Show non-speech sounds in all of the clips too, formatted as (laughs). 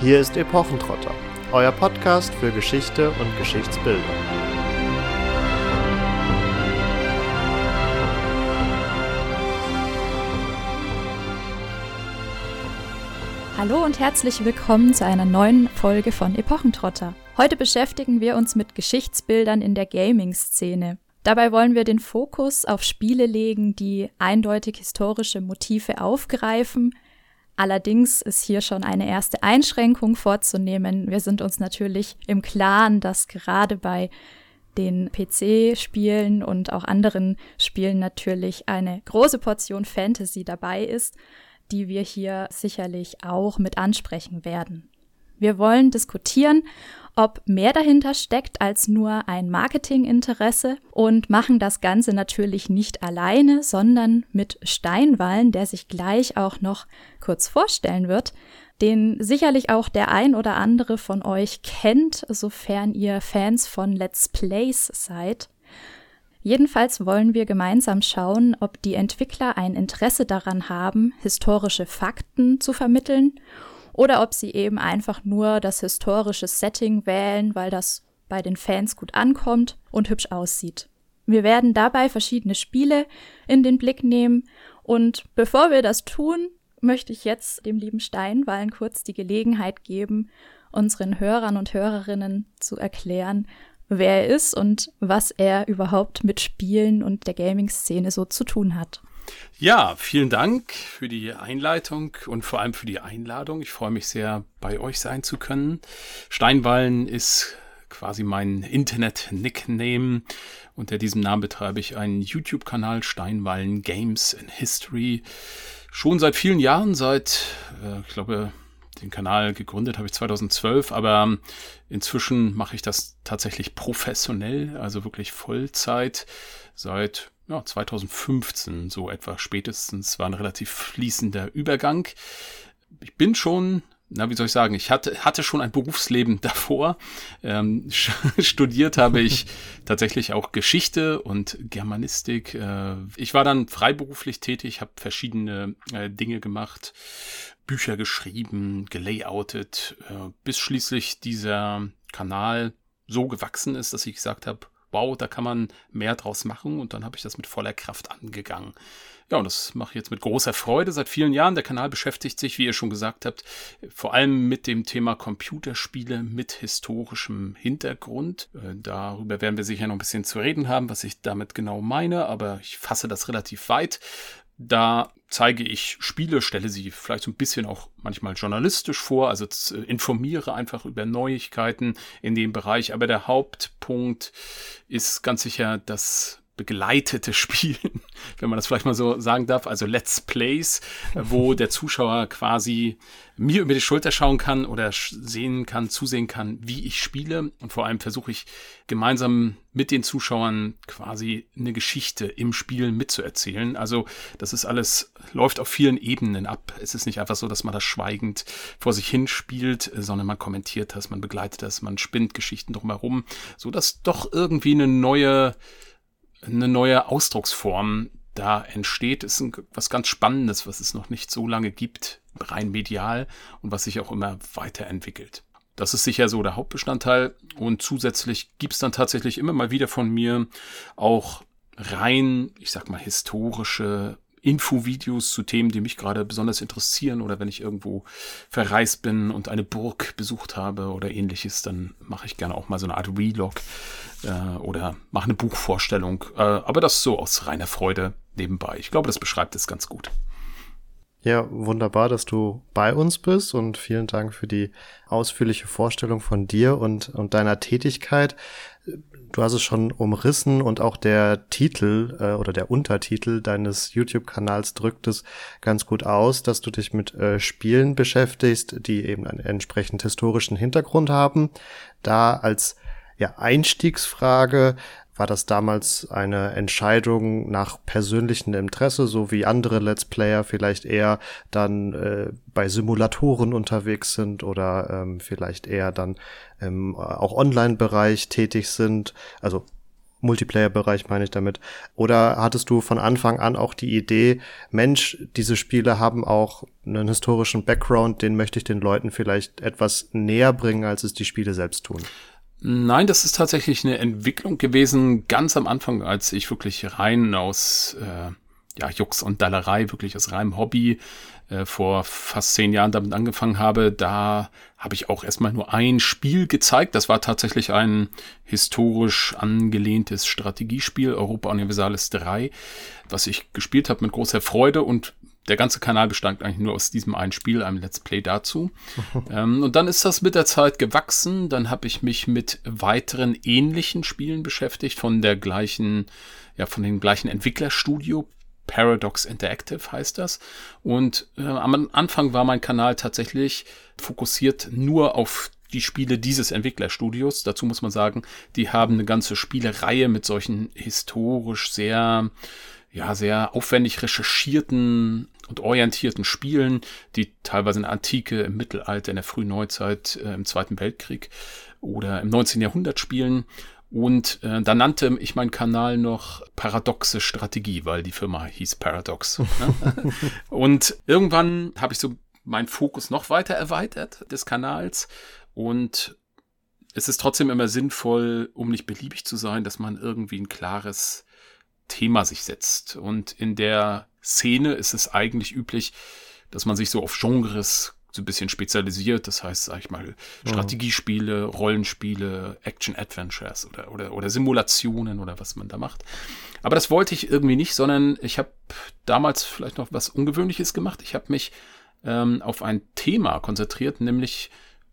Hier ist Epochentrotter, euer Podcast für Geschichte und Geschichtsbildung. Hallo und herzlich willkommen zu einer neuen Folge von Epochentrotter. Heute beschäftigen wir uns mit Geschichtsbildern in der Gaming-Szene. Dabei wollen wir den Fokus auf Spiele legen, die eindeutig historische Motive aufgreifen. Allerdings ist hier schon eine erste Einschränkung vorzunehmen. Wir sind uns natürlich im Klaren, dass gerade bei den PC-Spielen und auch anderen Spielen natürlich eine große Portion Fantasy dabei ist, die wir hier sicherlich auch mit ansprechen werden. Wir wollen diskutieren, ob mehr dahinter steckt als nur ein Marketinginteresse und machen das Ganze natürlich nicht alleine, sondern mit Steinwallen, der sich gleich auch noch kurz vorstellen wird, den sicherlich auch der ein oder andere von euch kennt, sofern ihr Fans von Let's Plays seid. Jedenfalls wollen wir gemeinsam schauen, ob die Entwickler ein Interesse daran haben, historische Fakten zu vermitteln oder ob sie eben einfach nur das historische Setting wählen, weil das bei den Fans gut ankommt und hübsch aussieht. Wir werden dabei verschiedene Spiele in den Blick nehmen und bevor wir das tun, möchte ich jetzt dem lieben Steinwallen kurz die Gelegenheit geben, unseren Hörern und Hörerinnen zu erklären, wer er ist und was er überhaupt mit Spielen und der Gaming-Szene so zu tun hat. Ja, vielen Dank für die Einleitung und vor allem für die Einladung. Ich freue mich sehr, bei euch sein zu können. Steinwallen ist quasi mein Internet-Nickname. Unter diesem Namen betreibe ich einen YouTube-Kanal Steinwallen Games in History. Schon seit vielen Jahren, seit, äh, ich glaube, den Kanal gegründet habe ich 2012, aber inzwischen mache ich das tatsächlich professionell, also wirklich Vollzeit seit ja, 2015 so etwa spätestens war ein relativ fließender Übergang. Ich bin schon na, wie soll ich sagen, ich hatte, hatte schon ein Berufsleben (laughs) davor. Ähm, studiert habe ich (laughs) tatsächlich auch Geschichte und Germanistik. Äh, ich war dann freiberuflich tätig, habe verschiedene äh, Dinge gemacht, Bücher geschrieben, gelayoutet, äh, bis schließlich dieser Kanal so gewachsen ist, dass ich gesagt habe, wow, da kann man mehr draus machen und dann habe ich das mit voller Kraft angegangen. Ja, und das mache ich jetzt mit großer Freude seit vielen Jahren. Der Kanal beschäftigt sich, wie ihr schon gesagt habt, vor allem mit dem Thema Computerspiele mit historischem Hintergrund. Äh, darüber werden wir sicher noch ein bisschen zu reden haben, was ich damit genau meine, aber ich fasse das relativ weit. Da zeige ich Spiele, stelle sie vielleicht so ein bisschen auch manchmal journalistisch vor, also informiere einfach über Neuigkeiten in dem Bereich. Aber der Hauptpunkt ist ganz sicher das begleitete (laughs) Spielen, wenn man das vielleicht mal so sagen darf, also Let's Plays, wo (laughs) der Zuschauer quasi mir über die Schulter schauen kann oder sehen kann, zusehen kann, wie ich spiele. Und vor allem versuche ich gemeinsam mit den Zuschauern quasi eine Geschichte im Spiel mitzuerzählen. Also das ist alles, läuft auf vielen Ebenen ab. Es ist nicht einfach so, dass man das schweigend vor sich hin spielt, sondern man kommentiert das, man begleitet das, man spinnt Geschichten drumherum, so dass doch irgendwie eine neue eine neue Ausdrucksform da entsteht, ist ein, was ganz Spannendes, was es noch nicht so lange gibt, rein medial und was sich auch immer weiterentwickelt. Das ist sicher so der Hauptbestandteil und zusätzlich gibt's dann tatsächlich immer mal wieder von mir auch rein, ich sag mal, historische Infovideos zu Themen, die mich gerade besonders interessieren oder wenn ich irgendwo verreist bin und eine Burg besucht habe oder ähnliches, dann mache ich gerne auch mal so eine Art Vlog äh, oder mache eine Buchvorstellung. Äh, aber das so aus reiner Freude nebenbei. Ich glaube, das beschreibt es ganz gut. Ja, wunderbar, dass du bei uns bist und vielen Dank für die ausführliche Vorstellung von dir und, und deiner Tätigkeit. Du hast es schon umrissen und auch der Titel äh, oder der Untertitel deines YouTube-Kanals drückt es ganz gut aus, dass du dich mit äh, Spielen beschäftigst, die eben einen entsprechend historischen Hintergrund haben. Da als ja, Einstiegsfrage, war das damals eine Entscheidung nach persönlichem Interesse, so wie andere Let's Player vielleicht eher dann äh, bei Simulatoren unterwegs sind oder ähm, vielleicht eher dann im äh, auch Online-Bereich tätig sind. Also Multiplayer-Bereich meine ich damit. Oder hattest du von Anfang an auch die Idee, Mensch, diese Spiele haben auch einen historischen Background, den möchte ich den Leuten vielleicht etwas näher bringen, als es die Spiele selbst tun? Nein, das ist tatsächlich eine Entwicklung gewesen, ganz am Anfang, als ich wirklich rein aus äh, ja, Jux und Dallerei, wirklich aus reinem Hobby äh, vor fast zehn Jahren damit angefangen habe, da habe ich auch erstmal nur ein Spiel gezeigt. Das war tatsächlich ein historisch angelehntes Strategiespiel, Europa Universalis 3, was ich gespielt habe mit großer Freude und der ganze Kanal bestand eigentlich nur aus diesem einen Spiel, einem Let's Play dazu. (laughs) ähm, und dann ist das mit der Zeit gewachsen. Dann habe ich mich mit weiteren ähnlichen Spielen beschäftigt, von der gleichen, ja, von dem gleichen Entwicklerstudio. Paradox Interactive heißt das. Und äh, am Anfang war mein Kanal tatsächlich fokussiert nur auf die Spiele dieses Entwicklerstudios. Dazu muss man sagen, die haben eine ganze Spielereihe mit solchen historisch sehr, ja, sehr aufwendig recherchierten und orientierten Spielen, die teilweise in der Antike, im Mittelalter, in der frühen Neuzeit, äh, im Zweiten Weltkrieg oder im 19. Jahrhundert spielen. Und äh, da nannte ich meinen Kanal noch Paradoxe Strategie, weil die Firma hieß Paradox. Ne? (laughs) und irgendwann habe ich so meinen Fokus noch weiter erweitert des Kanals und es ist trotzdem immer sinnvoll, um nicht beliebig zu sein, dass man irgendwie ein klares Thema sich setzt. Und in der Szene ist es eigentlich üblich, dass man sich so auf Genres so ein bisschen spezialisiert. Das heißt, sag ich mal, Strategiespiele, Rollenspiele, Action-Adventures oder, oder, oder Simulationen oder was man da macht. Aber das wollte ich irgendwie nicht, sondern ich habe damals vielleicht noch was Ungewöhnliches gemacht. Ich habe mich ähm, auf ein Thema konzentriert, nämlich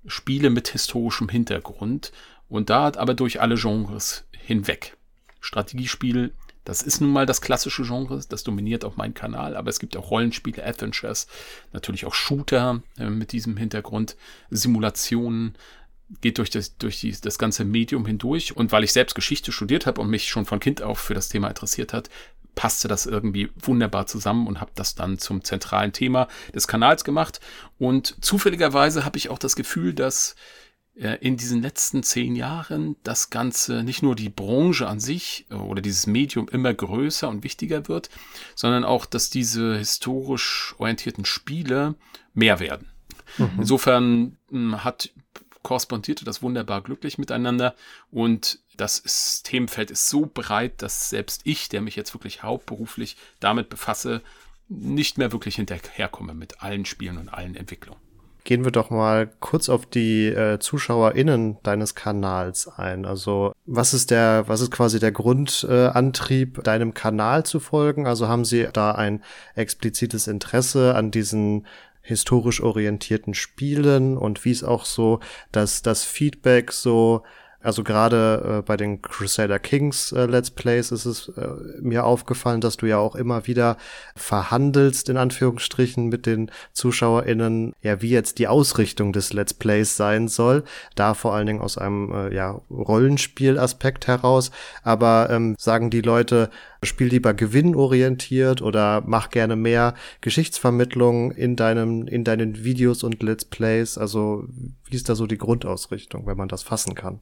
Spiele mit historischem Hintergrund und da aber durch alle Genres hinweg. Strategiespiel, das ist nun mal das klassische Genre, das dominiert auch meinen Kanal, aber es gibt auch Rollenspiele, Adventures, natürlich auch Shooter äh, mit diesem Hintergrund, Simulationen, geht durch das, durch die, das ganze Medium hindurch. Und weil ich selbst Geschichte studiert habe und mich schon von Kind auf für das Thema interessiert hat, passte das irgendwie wunderbar zusammen und habe das dann zum zentralen Thema des Kanals gemacht. Und zufälligerweise habe ich auch das Gefühl, dass in diesen letzten zehn Jahren das Ganze, nicht nur die Branche an sich äh, oder dieses Medium immer größer und wichtiger wird, sondern auch, dass diese historisch orientierten Spiele mehr werden. Mhm. Insofern hm, hat korrespondierte das wunderbar glücklich miteinander und das Themenfeld ist so breit, dass selbst ich, der mich jetzt wirklich hauptberuflich damit befasse, nicht mehr wirklich hinterherkomme mit allen Spielen und allen Entwicklungen. Gehen wir doch mal kurz auf die äh, ZuschauerInnen deines Kanals ein. Also, was ist der, was ist quasi der Grundantrieb, äh, deinem Kanal zu folgen? Also haben sie da ein explizites Interesse an diesen historisch orientierten Spielen und wie ist auch so, dass das Feedback so also gerade äh, bei den Crusader Kings äh, Let's Plays ist es äh, mir aufgefallen, dass du ja auch immer wieder verhandelst, in Anführungsstrichen, mit den ZuschauerInnen, ja, wie jetzt die Ausrichtung des Let's Plays sein soll. Da vor allen Dingen aus einem äh, ja, Rollenspielaspekt heraus. Aber ähm, sagen die Leute, spiel lieber gewinnorientiert oder mach gerne mehr Geschichtsvermittlung in deinem, in deinen Videos und Let's Plays. Also, wie ist da so die Grundausrichtung, wenn man das fassen kann?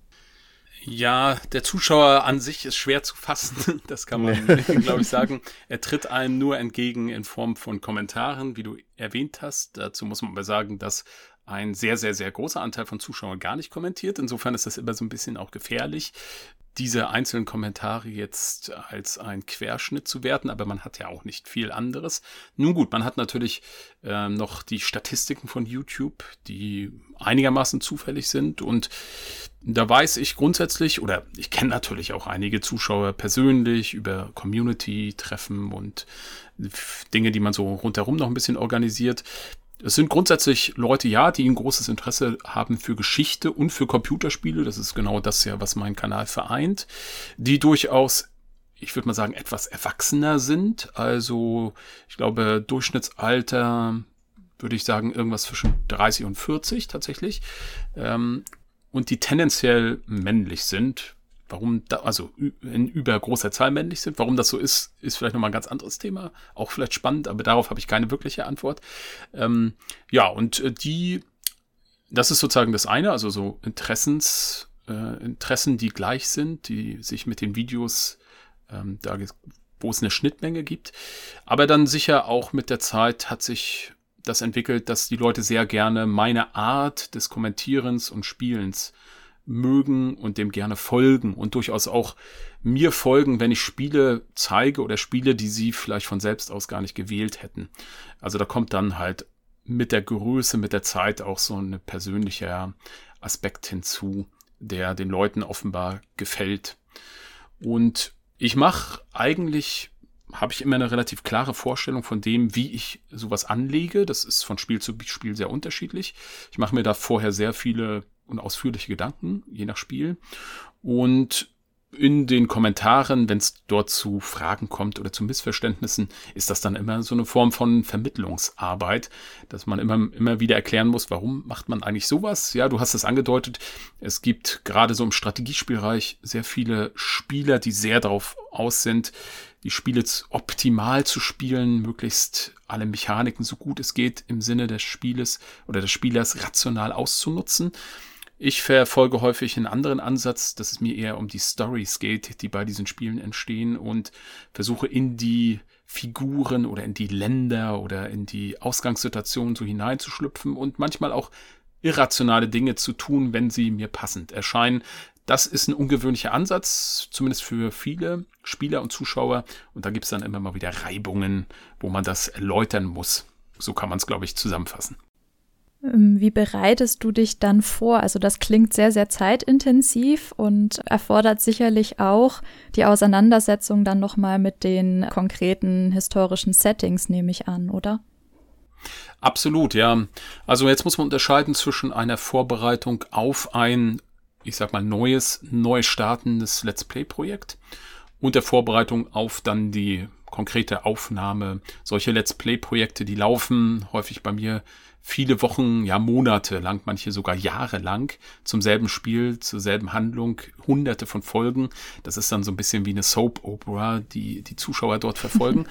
Ja, der Zuschauer an sich ist schwer zu fassen, (laughs) das kann man, (laughs) glaube ich, sagen. Er tritt einem nur entgegen in Form von Kommentaren, wie du erwähnt hast. Dazu muss man aber sagen, dass ein sehr, sehr, sehr großer Anteil von Zuschauern gar nicht kommentiert. Insofern ist das immer so ein bisschen auch gefährlich, diese einzelnen Kommentare jetzt als ein Querschnitt zu werten, aber man hat ja auch nicht viel anderes. Nun gut, man hat natürlich äh, noch die Statistiken von YouTube, die einigermaßen zufällig sind und da weiß ich grundsätzlich, oder ich kenne natürlich auch einige Zuschauer persönlich über Community-Treffen und Dinge, die man so rundherum noch ein bisschen organisiert. Es sind grundsätzlich Leute, ja, die ein großes Interesse haben für Geschichte und für Computerspiele. Das ist genau das ja, was mein Kanal vereint. Die durchaus, ich würde mal sagen, etwas erwachsener sind. Also, ich glaube, Durchschnittsalter würde ich sagen, irgendwas zwischen 30 und 40 tatsächlich. Ähm, und die tendenziell männlich sind. Warum da, also in übergroßer Zahl männlich sind, warum das so ist, ist vielleicht nochmal ein ganz anderes Thema. Auch vielleicht spannend, aber darauf habe ich keine wirkliche Antwort. Ähm, ja, und äh, die, das ist sozusagen das eine, also so Interessens, äh, Interessen, die gleich sind, die sich mit den Videos, ähm, da, wo es eine Schnittmenge gibt. Aber dann sicher auch mit der Zeit hat sich das entwickelt, dass die Leute sehr gerne meine Art des Kommentierens und Spielens mögen und dem gerne folgen und durchaus auch mir folgen, wenn ich Spiele zeige oder Spiele, die sie vielleicht von selbst aus gar nicht gewählt hätten. Also da kommt dann halt mit der Größe, mit der Zeit auch so ein persönlicher Aspekt hinzu, der den Leuten offenbar gefällt. Und ich mache eigentlich habe ich immer eine relativ klare Vorstellung von dem, wie ich sowas anlege. Das ist von Spiel zu Spiel sehr unterschiedlich. Ich mache mir da vorher sehr viele und ausführliche Gedanken, je nach Spiel. Und in den Kommentaren, wenn es dort zu Fragen kommt oder zu Missverständnissen, ist das dann immer so eine Form von Vermittlungsarbeit, dass man immer, immer wieder erklären muss, warum macht man eigentlich sowas? Ja, du hast es angedeutet. Es gibt gerade so im Strategiespielreich sehr viele Spieler, die sehr darauf aus sind, die Spiele optimal zu spielen, möglichst alle Mechaniken so gut es geht im Sinne des Spieles oder des Spielers rational auszunutzen. Ich verfolge häufig einen anderen Ansatz, dass es mir eher um die Stories geht, die bei diesen Spielen entstehen und versuche in die Figuren oder in die Länder oder in die Ausgangssituation so hineinzuschlüpfen und manchmal auch irrationale Dinge zu tun, wenn sie mir passend erscheinen. Das ist ein ungewöhnlicher Ansatz, zumindest für viele Spieler und Zuschauer. Und da gibt es dann immer mal wieder Reibungen, wo man das erläutern muss. So kann man es, glaube ich, zusammenfassen. Ähm, wie bereitest du dich dann vor? Also das klingt sehr, sehr zeitintensiv und erfordert sicherlich auch die Auseinandersetzung dann nochmal mit den konkreten historischen Settings, nehme ich an, oder? Absolut, ja. Also jetzt muss man unterscheiden zwischen einer Vorbereitung auf ein, ich sag mal, neues, neu startendes Let's Play-Projekt und der Vorbereitung auf dann die konkrete Aufnahme. Solche Let's Play-Projekte, die laufen häufig bei mir viele Wochen, ja Monate lang, manche sogar Jahre lang zum selben Spiel, zur selben Handlung, hunderte von Folgen. Das ist dann so ein bisschen wie eine Soap Opera, die die Zuschauer dort (laughs) verfolgen.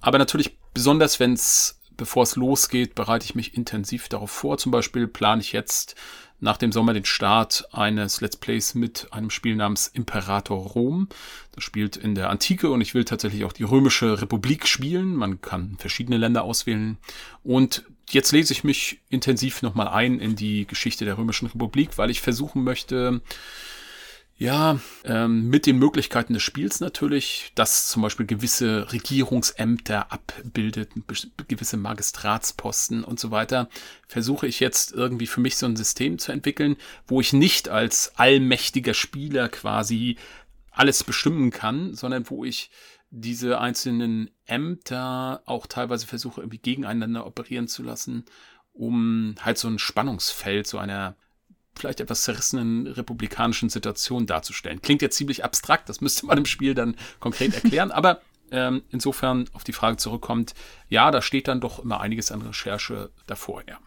Aber natürlich besonders, wenn es, bevor es losgeht, bereite ich mich intensiv darauf vor. Zum Beispiel plane ich jetzt nach dem Sommer den Start eines Let's Plays mit einem Spiel namens Imperator Rom. Das spielt in der Antike und ich will tatsächlich auch die römische Republik spielen. Man kann verschiedene Länder auswählen und jetzt lese ich mich intensiv nochmal ein in die Geschichte der Römischen Republik, weil ich versuchen möchte, ja, ähm, mit den Möglichkeiten des Spiels natürlich, dass zum Beispiel gewisse Regierungsämter abbildet, gewisse Magistratsposten und so weiter, versuche ich jetzt irgendwie für mich so ein System zu entwickeln, wo ich nicht als allmächtiger Spieler quasi alles bestimmen kann, sondern wo ich diese einzelnen Ämter auch teilweise versuche, irgendwie gegeneinander operieren zu lassen, um halt so ein Spannungsfeld, so einer vielleicht etwas zerrissenen republikanischen Situation darzustellen. Klingt jetzt ziemlich abstrakt, das müsste man im Spiel dann konkret erklären, aber ähm, insofern auf die Frage zurückkommt, ja, da steht dann doch immer einiges an Recherche davor, ja.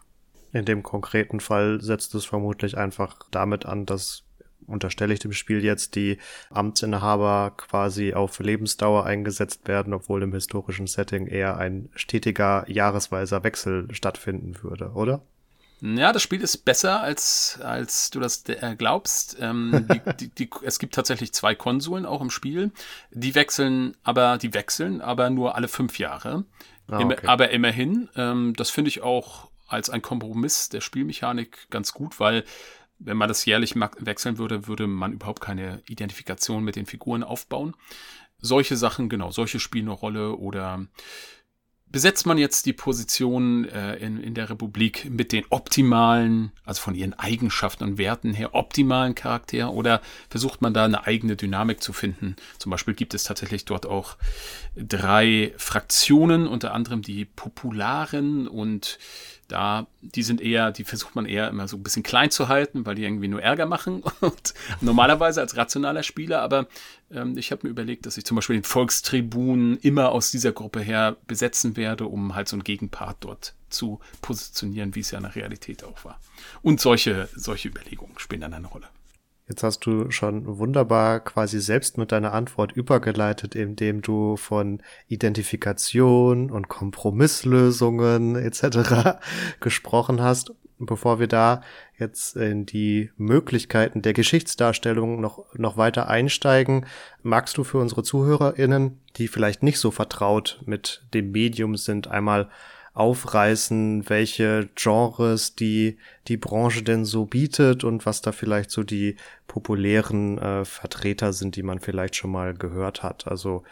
In dem konkreten Fall setzt es vermutlich einfach damit an, dass unterstelle ich dem Spiel jetzt, die Amtsinhaber quasi auf Lebensdauer eingesetzt werden, obwohl im historischen Setting eher ein stetiger jahresweiser Wechsel stattfinden würde, oder? Ja, das Spiel ist besser, als, als du das äh, glaubst. Ähm, (laughs) die, die, die, es gibt tatsächlich zwei Konsolen auch im Spiel. Die wechseln, aber die wechseln, aber nur alle fünf Jahre. Ah, okay. aber immerhin, ähm, das finde ich auch als ein Kompromiss der Spielmechanik ganz gut, weil wenn man das jährlich wechseln würde, würde man überhaupt keine Identifikation mit den Figuren aufbauen. Solche Sachen, genau, solche spielen eine Rolle oder besetzt man jetzt die Position äh, in, in der Republik mit den optimalen, also von ihren Eigenschaften und Werten her optimalen Charakter oder versucht man da eine eigene Dynamik zu finden? Zum Beispiel gibt es tatsächlich dort auch drei Fraktionen, unter anderem die Popularen und da, die sind eher, die versucht man eher immer so ein bisschen klein zu halten, weil die irgendwie nur Ärger machen. (laughs) Und normalerweise als rationaler Spieler, aber ähm, ich habe mir überlegt, dass ich zum Beispiel den Volkstribun immer aus dieser Gruppe her besetzen werde, um halt so einen Gegenpart dort zu positionieren, wie es ja in der Realität auch war. Und solche, solche Überlegungen spielen dann eine Rolle. Jetzt hast du schon wunderbar quasi selbst mit deiner Antwort übergeleitet, indem du von Identifikation und Kompromisslösungen (laughs) etc. gesprochen hast. Bevor wir da jetzt in die Möglichkeiten der Geschichtsdarstellung noch, noch weiter einsteigen, magst du für unsere ZuhörerInnen, die vielleicht nicht so vertraut mit dem Medium sind, einmal aufreißen, welche Genres die die Branche denn so bietet und was da vielleicht so die populären äh, Vertreter sind, die man vielleicht schon mal gehört hat. Also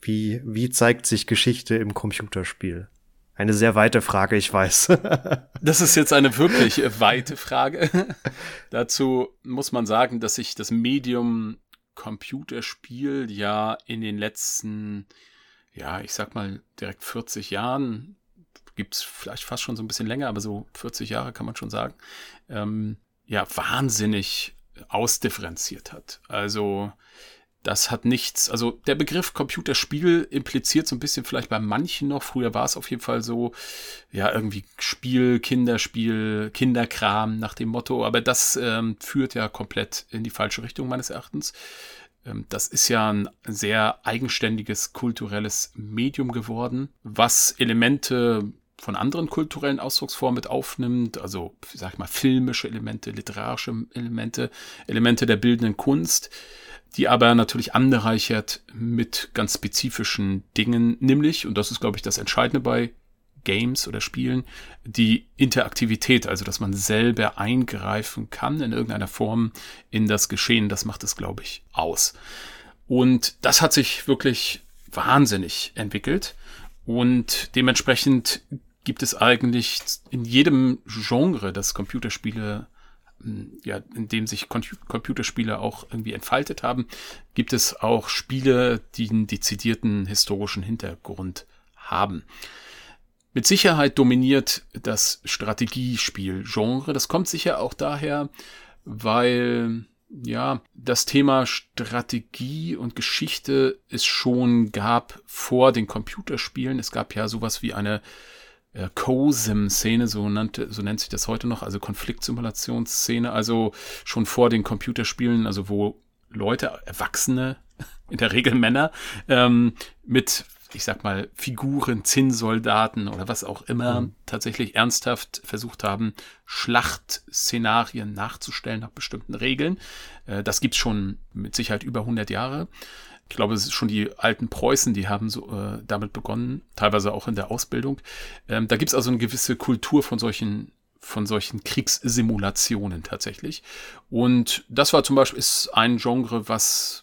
wie wie zeigt sich Geschichte im Computerspiel? Eine sehr weite Frage, ich weiß. (laughs) das ist jetzt eine wirklich weite Frage. (laughs) Dazu muss man sagen, dass sich das Medium Computerspiel ja in den letzten, ja, ich sag mal direkt 40 Jahren, gibt's vielleicht fast schon so ein bisschen länger, aber so 40 Jahre kann man schon sagen, ähm, ja, wahnsinnig ausdifferenziert hat. Also das hat nichts, also der Begriff Computerspiel impliziert so ein bisschen vielleicht bei manchen noch, früher war es auf jeden Fall so, ja, irgendwie Spiel, Kinderspiel, Kinderkram nach dem Motto, aber das ähm, führt ja komplett in die falsche Richtung meines Erachtens. Ähm, das ist ja ein sehr eigenständiges kulturelles Medium geworden, was Elemente von anderen kulturellen Ausdrucksformen mit aufnimmt, also, sag ich mal, filmische Elemente, literarische Elemente, Elemente der bildenden Kunst, die aber natürlich anreichert mit ganz spezifischen Dingen, nämlich, und das ist, glaube ich, das Entscheidende bei Games oder Spielen, die Interaktivität, also dass man selber eingreifen kann in irgendeiner Form in das Geschehen, das macht es, glaube ich, aus. Und das hat sich wirklich wahnsinnig entwickelt und dementsprechend gibt es eigentlich in jedem Genre, das Computerspiele ja, in dem sich Computerspiele auch irgendwie entfaltet haben, gibt es auch Spiele, die einen dezidierten historischen Hintergrund haben. Mit Sicherheit dominiert das Strategiespiel-Genre. Das kommt sicher auch daher, weil ja, das Thema Strategie und Geschichte es schon gab vor den Computerspielen. Es gab ja sowas wie eine äh, COSIM-Szene, so, so nennt sich das heute noch, also Konfliktsimulationsszene, also schon vor den Computerspielen, also wo Leute, Erwachsene, (laughs) in der Regel Männer, ähm, mit, ich sag mal, Figuren, Zinnsoldaten oder was auch immer mhm. tatsächlich ernsthaft versucht haben, Schlachtszenarien nachzustellen nach bestimmten Regeln. Äh, das gibt's schon mit Sicherheit über 100 Jahre. Ich glaube, es ist schon die alten Preußen, die haben so äh, damit begonnen, teilweise auch in der Ausbildung. Ähm, da gibt es also eine gewisse Kultur von solchen von solchen Kriegssimulationen tatsächlich. Und das war zum Beispiel ist ein Genre, was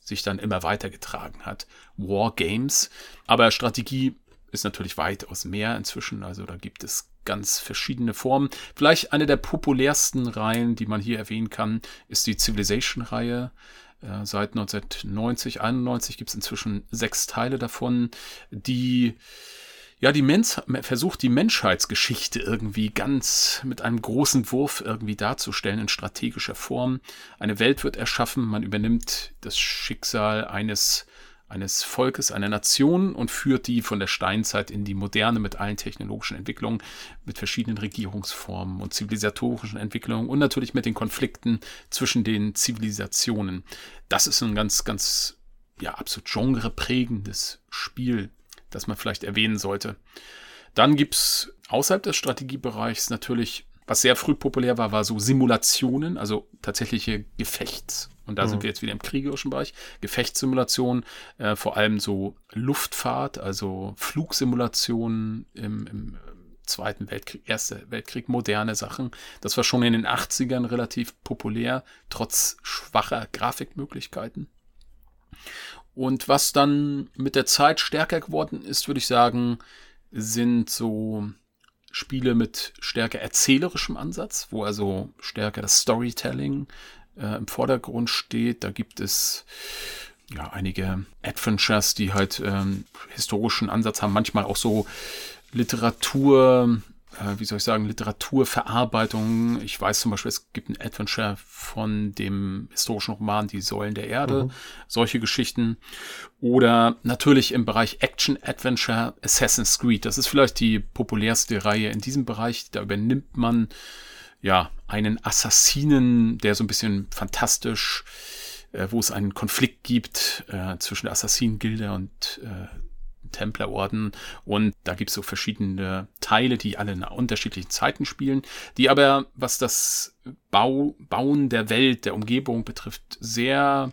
sich dann immer weitergetragen hat. War Games. Aber Strategie ist natürlich weitaus mehr inzwischen. Also da gibt es ganz verschiedene Formen. Vielleicht eine der populärsten Reihen, die man hier erwähnen kann, ist die Civilization-Reihe. Äh, seit 1990, 91 gibt es inzwischen sechs Teile davon, die ja, die Mensch versucht die Menschheitsgeschichte irgendwie ganz mit einem großen Wurf irgendwie darzustellen in strategischer Form. Eine Welt wird erschaffen, man übernimmt das Schicksal eines eines Volkes, einer Nation und führt die von der Steinzeit in die Moderne mit allen technologischen Entwicklungen, mit verschiedenen Regierungsformen und zivilisatorischen Entwicklungen und natürlich mit den Konflikten zwischen den Zivilisationen. Das ist ein ganz, ganz, ja, absolut genreprägendes Spiel, das man vielleicht erwähnen sollte. Dann gibt's außerhalb des Strategiebereichs natürlich was sehr früh populär war, war so Simulationen, also tatsächliche Gefechts- und da mhm. sind wir jetzt wieder im kriegerischen Bereich. Gefechtssimulationen, äh, vor allem so Luftfahrt, also Flugsimulationen im, im Zweiten Weltkrieg, Erster Weltkrieg, moderne Sachen. Das war schon in den 80ern relativ populär, trotz schwacher Grafikmöglichkeiten. Und was dann mit der Zeit stärker geworden ist, würde ich sagen, sind so Spiele mit stärker erzählerischem Ansatz, wo also stärker das Storytelling äh, im Vordergrund steht. Da gibt es ja einige Adventures, die halt ähm, historischen Ansatz haben, manchmal auch so Literatur, äh, wie soll ich sagen, Literaturverarbeitung. Ich weiß zum Beispiel, es gibt ein Adventure von dem historischen Roman Die Säulen der Erde, mhm. solche Geschichten. Oder natürlich im Bereich Action-Adventure Assassin's Creed. Das ist vielleicht die populärste Reihe in diesem Bereich. Da übernimmt man ja, einen Assassinen, der so ein bisschen fantastisch, äh, wo es einen Konflikt gibt äh, zwischen der Assassinengilde und äh, Templerorden. Und da gibt's so verschiedene Teile, die alle in unterschiedlichen Zeiten spielen, die aber, was das Bau, Bauen der Welt, der Umgebung betrifft, sehr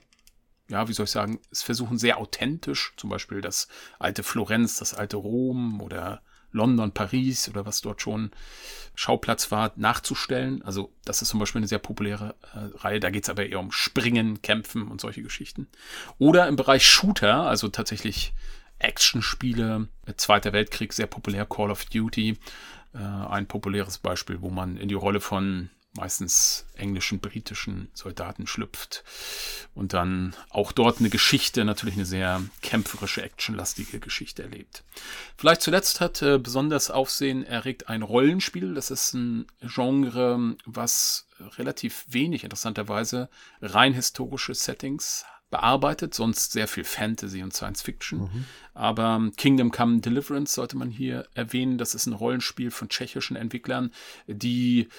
ja, wie soll ich sagen, es versuchen sehr authentisch, zum Beispiel das alte Florenz, das alte Rom oder London, Paris oder was dort schon Schauplatz war, nachzustellen. Also das ist zum Beispiel eine sehr populäre äh, Reihe. Da geht es aber eher um Springen, Kämpfen und solche Geschichten. Oder im Bereich Shooter, also tatsächlich Actionspiele, Zweiter Weltkrieg, sehr populär, Call of Duty. Äh, ein populäres Beispiel, wo man in die Rolle von meistens englischen, britischen Soldaten schlüpft und dann auch dort eine Geschichte, natürlich eine sehr kämpferische, actionlastige Geschichte erlebt. Vielleicht zuletzt hat äh, besonders Aufsehen erregt ein Rollenspiel. Das ist ein Genre, was relativ wenig interessanterweise rein historische Settings bearbeitet, sonst sehr viel Fantasy und Science Fiction. Mhm. Aber Kingdom Come Deliverance sollte man hier erwähnen. Das ist ein Rollenspiel von tschechischen Entwicklern, die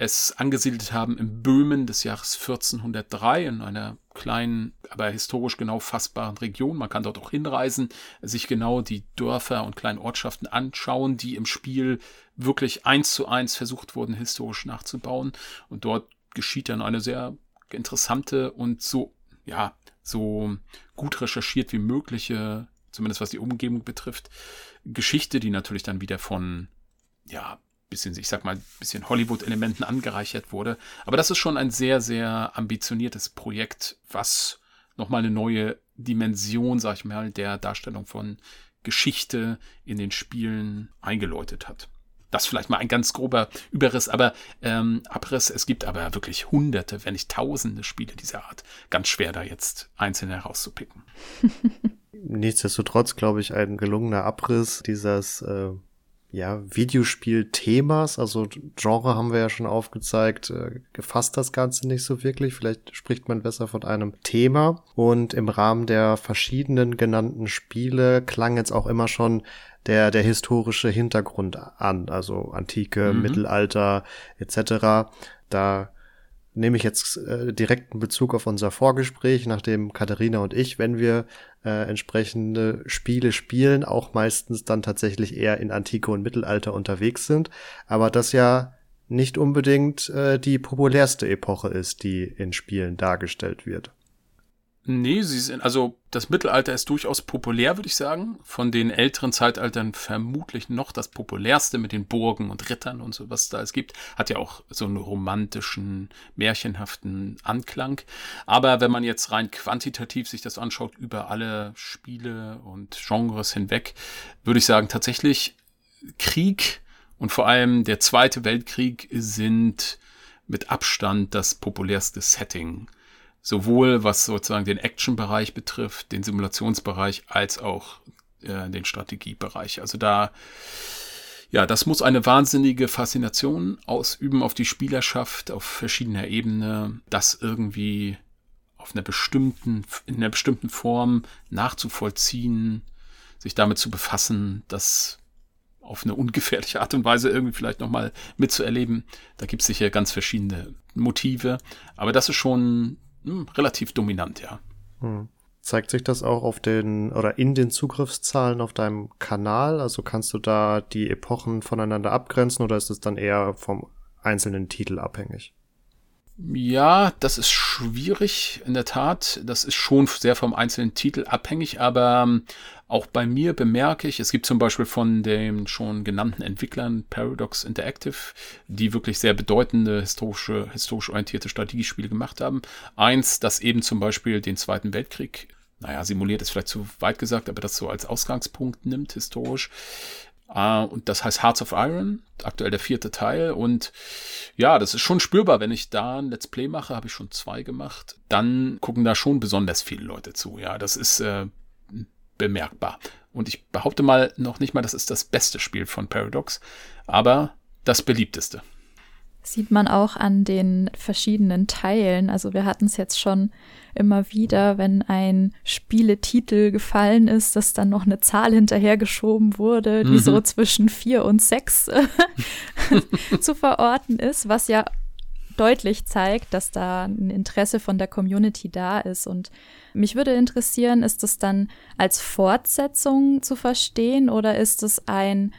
es angesiedelt haben in Böhmen des Jahres 1403 in einer kleinen, aber historisch genau fassbaren Region. Man kann dort auch hinreisen, sich genau die Dörfer und kleinen Ortschaften anschauen, die im Spiel wirklich eins zu eins versucht wurden, historisch nachzubauen. Und dort geschieht dann eine sehr interessante und so, ja, so gut recherchiert wie mögliche, zumindest was die Umgebung betrifft, Geschichte, die natürlich dann wieder von, ja, bisschen, ich sag mal, bisschen Hollywood-Elementen angereichert wurde. Aber das ist schon ein sehr, sehr ambitioniertes Projekt, was nochmal eine neue Dimension, sag ich mal, der Darstellung von Geschichte in den Spielen eingeläutet hat. Das vielleicht mal ein ganz grober Überriss, aber ähm, Abriss. Es gibt aber wirklich hunderte, wenn nicht tausende Spiele dieser Art. Ganz schwer da jetzt einzelne herauszupicken. (laughs) Nichtsdestotrotz, glaube ich, ein gelungener Abriss dieses äh, ja, Videospiel-Themas, also Genre haben wir ja schon aufgezeigt, äh, gefasst das Ganze nicht so wirklich. Vielleicht spricht man besser von einem Thema. Und im Rahmen der verschiedenen genannten Spiele klang jetzt auch immer schon der, der historische Hintergrund an, also Antike, mhm. Mittelalter etc. Da nehme ich jetzt äh, direkten Bezug auf unser Vorgespräch, nachdem Katharina und ich, wenn wir äh, entsprechende Spiele spielen, auch meistens dann tatsächlich eher in Antike und Mittelalter unterwegs sind. Aber das ja nicht unbedingt äh, die populärste Epoche ist, die in Spielen dargestellt wird. Nee, sie sind, also das Mittelalter ist durchaus populär, würde ich sagen. Von den älteren Zeitaltern vermutlich noch das populärste mit den Burgen und Rittern und so, was da es gibt. Hat ja auch so einen romantischen, märchenhaften Anklang. Aber wenn man jetzt rein quantitativ sich das anschaut, über alle Spiele und Genres hinweg, würde ich sagen, tatsächlich Krieg und vor allem der Zweite Weltkrieg sind mit Abstand das populärste Setting sowohl was sozusagen den Action-Bereich betrifft, den Simulationsbereich, als auch äh, den Strategiebereich. Also da, ja, das muss eine wahnsinnige Faszination ausüben auf die Spielerschaft auf verschiedener Ebene, das irgendwie auf einer bestimmten, in einer bestimmten Form nachzuvollziehen, sich damit zu befassen, das auf eine ungefährliche Art und Weise irgendwie vielleicht nochmal mitzuerleben. Da gibt es sicher ganz verschiedene Motive. Aber das ist schon hm, relativ dominant, ja. Hm. Zeigt sich das auch auf den oder in den Zugriffszahlen auf deinem Kanal? Also kannst du da die Epochen voneinander abgrenzen oder ist es dann eher vom einzelnen Titel abhängig? Ja, das ist schwierig, in der Tat. Das ist schon sehr vom einzelnen Titel abhängig, aber ähm, auch bei mir bemerke ich, es gibt zum Beispiel von den schon genannten Entwicklern Paradox Interactive, die wirklich sehr bedeutende historische, historisch orientierte Strategiespiele gemacht haben. Eins, das eben zum Beispiel den Zweiten Weltkrieg naja, simuliert ist vielleicht zu weit gesagt, aber das so als Ausgangspunkt nimmt, historisch. Uh, und das heißt Hearts of Iron, aktuell der vierte Teil. Und ja, das ist schon spürbar, wenn ich da ein Let's Play mache, habe ich schon zwei gemacht, dann gucken da schon besonders viele Leute zu. Ja, das ist äh, bemerkbar. Und ich behaupte mal noch nicht mal, das ist das beste Spiel von Paradox, aber das beliebteste. Sieht man auch an den verschiedenen Teilen. Also wir hatten es jetzt schon immer wieder, wenn ein Spieletitel gefallen ist, dass dann noch eine Zahl hinterhergeschoben wurde, die mhm. so zwischen vier und sechs äh, (laughs) zu verorten ist, was ja deutlich zeigt, dass da ein Interesse von der Community da ist. Und mich würde interessieren, ist das dann als Fortsetzung zu verstehen oder ist es ein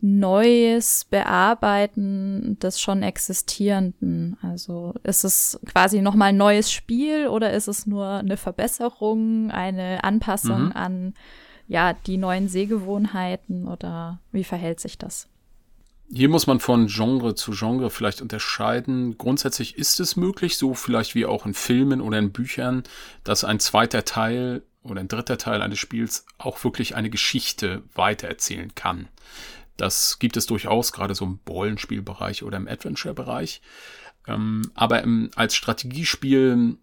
neues Bearbeiten des schon existierenden? Also ist es quasi nochmal ein neues Spiel oder ist es nur eine Verbesserung, eine Anpassung mhm. an ja, die neuen Sehgewohnheiten oder wie verhält sich das? Hier muss man von Genre zu Genre vielleicht unterscheiden. Grundsätzlich ist es möglich, so vielleicht wie auch in Filmen oder in Büchern, dass ein zweiter Teil oder ein dritter Teil eines Spiels auch wirklich eine Geschichte weitererzählen kann. Das gibt es durchaus, gerade so im Rollenspielbereich oder im Adventure-Bereich. Ähm, aber im, als Strategiespiel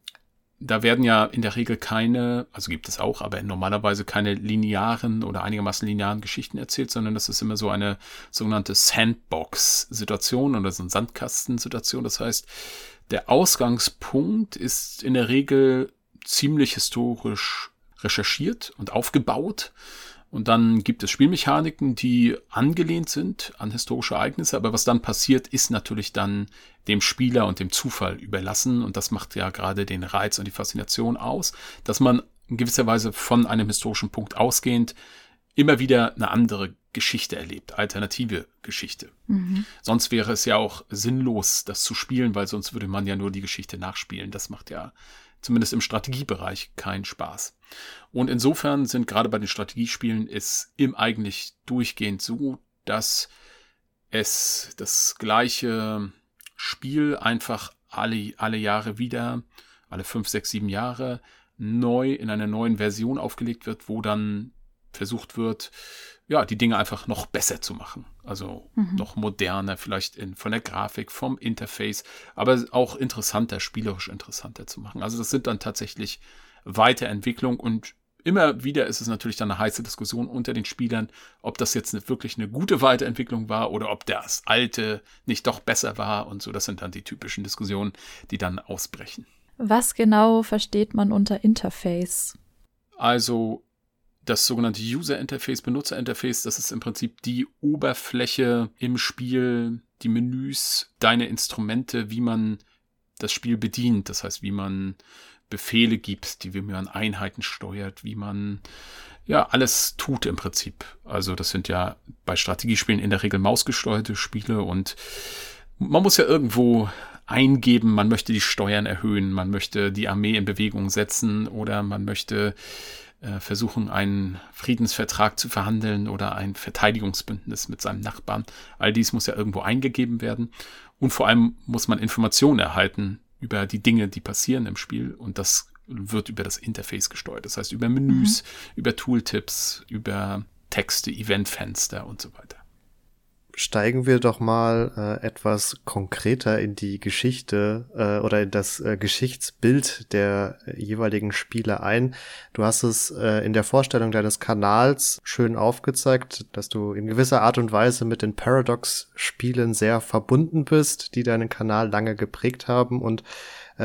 da werden ja in der Regel keine, also gibt es auch, aber normalerweise keine linearen oder einigermaßen linearen Geschichten erzählt, sondern das ist immer so eine sogenannte Sandbox-Situation oder so eine Sandkasten-Situation. Das heißt, der Ausgangspunkt ist in der Regel ziemlich historisch recherchiert und aufgebaut. Und dann gibt es Spielmechaniken, die angelehnt sind an historische Ereignisse. Aber was dann passiert, ist natürlich dann dem Spieler und dem Zufall überlassen. Und das macht ja gerade den Reiz und die Faszination aus, dass man in gewisser Weise von einem historischen Punkt ausgehend immer wieder eine andere Geschichte erlebt, alternative Geschichte. Mhm. Sonst wäre es ja auch sinnlos, das zu spielen, weil sonst würde man ja nur die Geschichte nachspielen. Das macht ja zumindest im Strategiebereich keinen Spaß. Und insofern sind gerade bei den Strategiespielen es im eigentlich durchgehend so, dass es das gleiche Spiel einfach alle, alle Jahre wieder, alle fünf, sechs, sieben Jahre neu in einer neuen Version aufgelegt wird, wo dann versucht wird, ja, die Dinge einfach noch besser zu machen. Also mhm. noch moderner, vielleicht in, von der Grafik, vom Interface, aber auch interessanter, spielerisch interessanter zu machen. Also das sind dann tatsächlich Weiterentwicklung und immer wieder ist es natürlich dann eine heiße Diskussion unter den Spielern, ob das jetzt eine, wirklich eine gute Weiterentwicklung war oder ob das alte nicht doch besser war und so. Das sind dann die typischen Diskussionen, die dann ausbrechen. Was genau versteht man unter Interface? Also das sogenannte User Interface, Benutzer Interface, das ist im Prinzip die Oberfläche im Spiel, die Menüs, deine Instrumente, wie man das Spiel bedient. Das heißt, wie man Befehle gibt, die wie man Einheiten steuert, wie man ja alles tut im Prinzip. Also das sind ja bei Strategiespielen in der Regel mausgesteuerte Spiele und man muss ja irgendwo eingeben, man möchte die Steuern erhöhen, man möchte die Armee in Bewegung setzen oder man möchte versuchen, einen Friedensvertrag zu verhandeln oder ein Verteidigungsbündnis mit seinem Nachbarn. All dies muss ja irgendwo eingegeben werden. Und vor allem muss man Informationen erhalten über die Dinge, die passieren im Spiel. Und das wird über das Interface gesteuert. Das heißt, über Menüs, mhm. über Tooltips, über Texte, Eventfenster und so weiter steigen wir doch mal äh, etwas konkreter in die Geschichte äh, oder in das äh, Geschichtsbild der jeweiligen Spiele ein. Du hast es äh, in der Vorstellung deines Kanals schön aufgezeigt, dass du in gewisser Art und Weise mit den Paradox-Spielen sehr verbunden bist, die deinen Kanal lange geprägt haben und äh,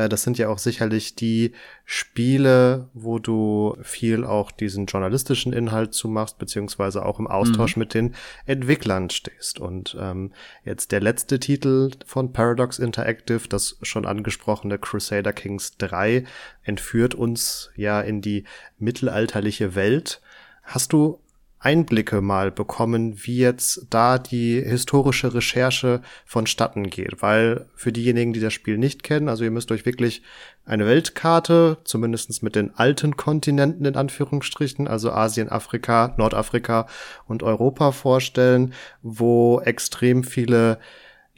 das sind ja auch sicherlich die Spiele, wo du viel auch diesen journalistischen Inhalt zu machst, beziehungsweise auch im Austausch mhm. mit den Entwicklern stehst. Und ähm, jetzt der letzte Titel von Paradox Interactive, das schon angesprochene Crusader Kings 3, entführt uns ja in die mittelalterliche Welt. Hast du Einblicke mal bekommen, wie jetzt da die historische Recherche vonstatten geht. Weil für diejenigen, die das Spiel nicht kennen, also ihr müsst euch wirklich eine Weltkarte, zumindestens mit den alten Kontinenten in Anführungsstrichen, also Asien, Afrika, Nordafrika und Europa vorstellen, wo extrem viele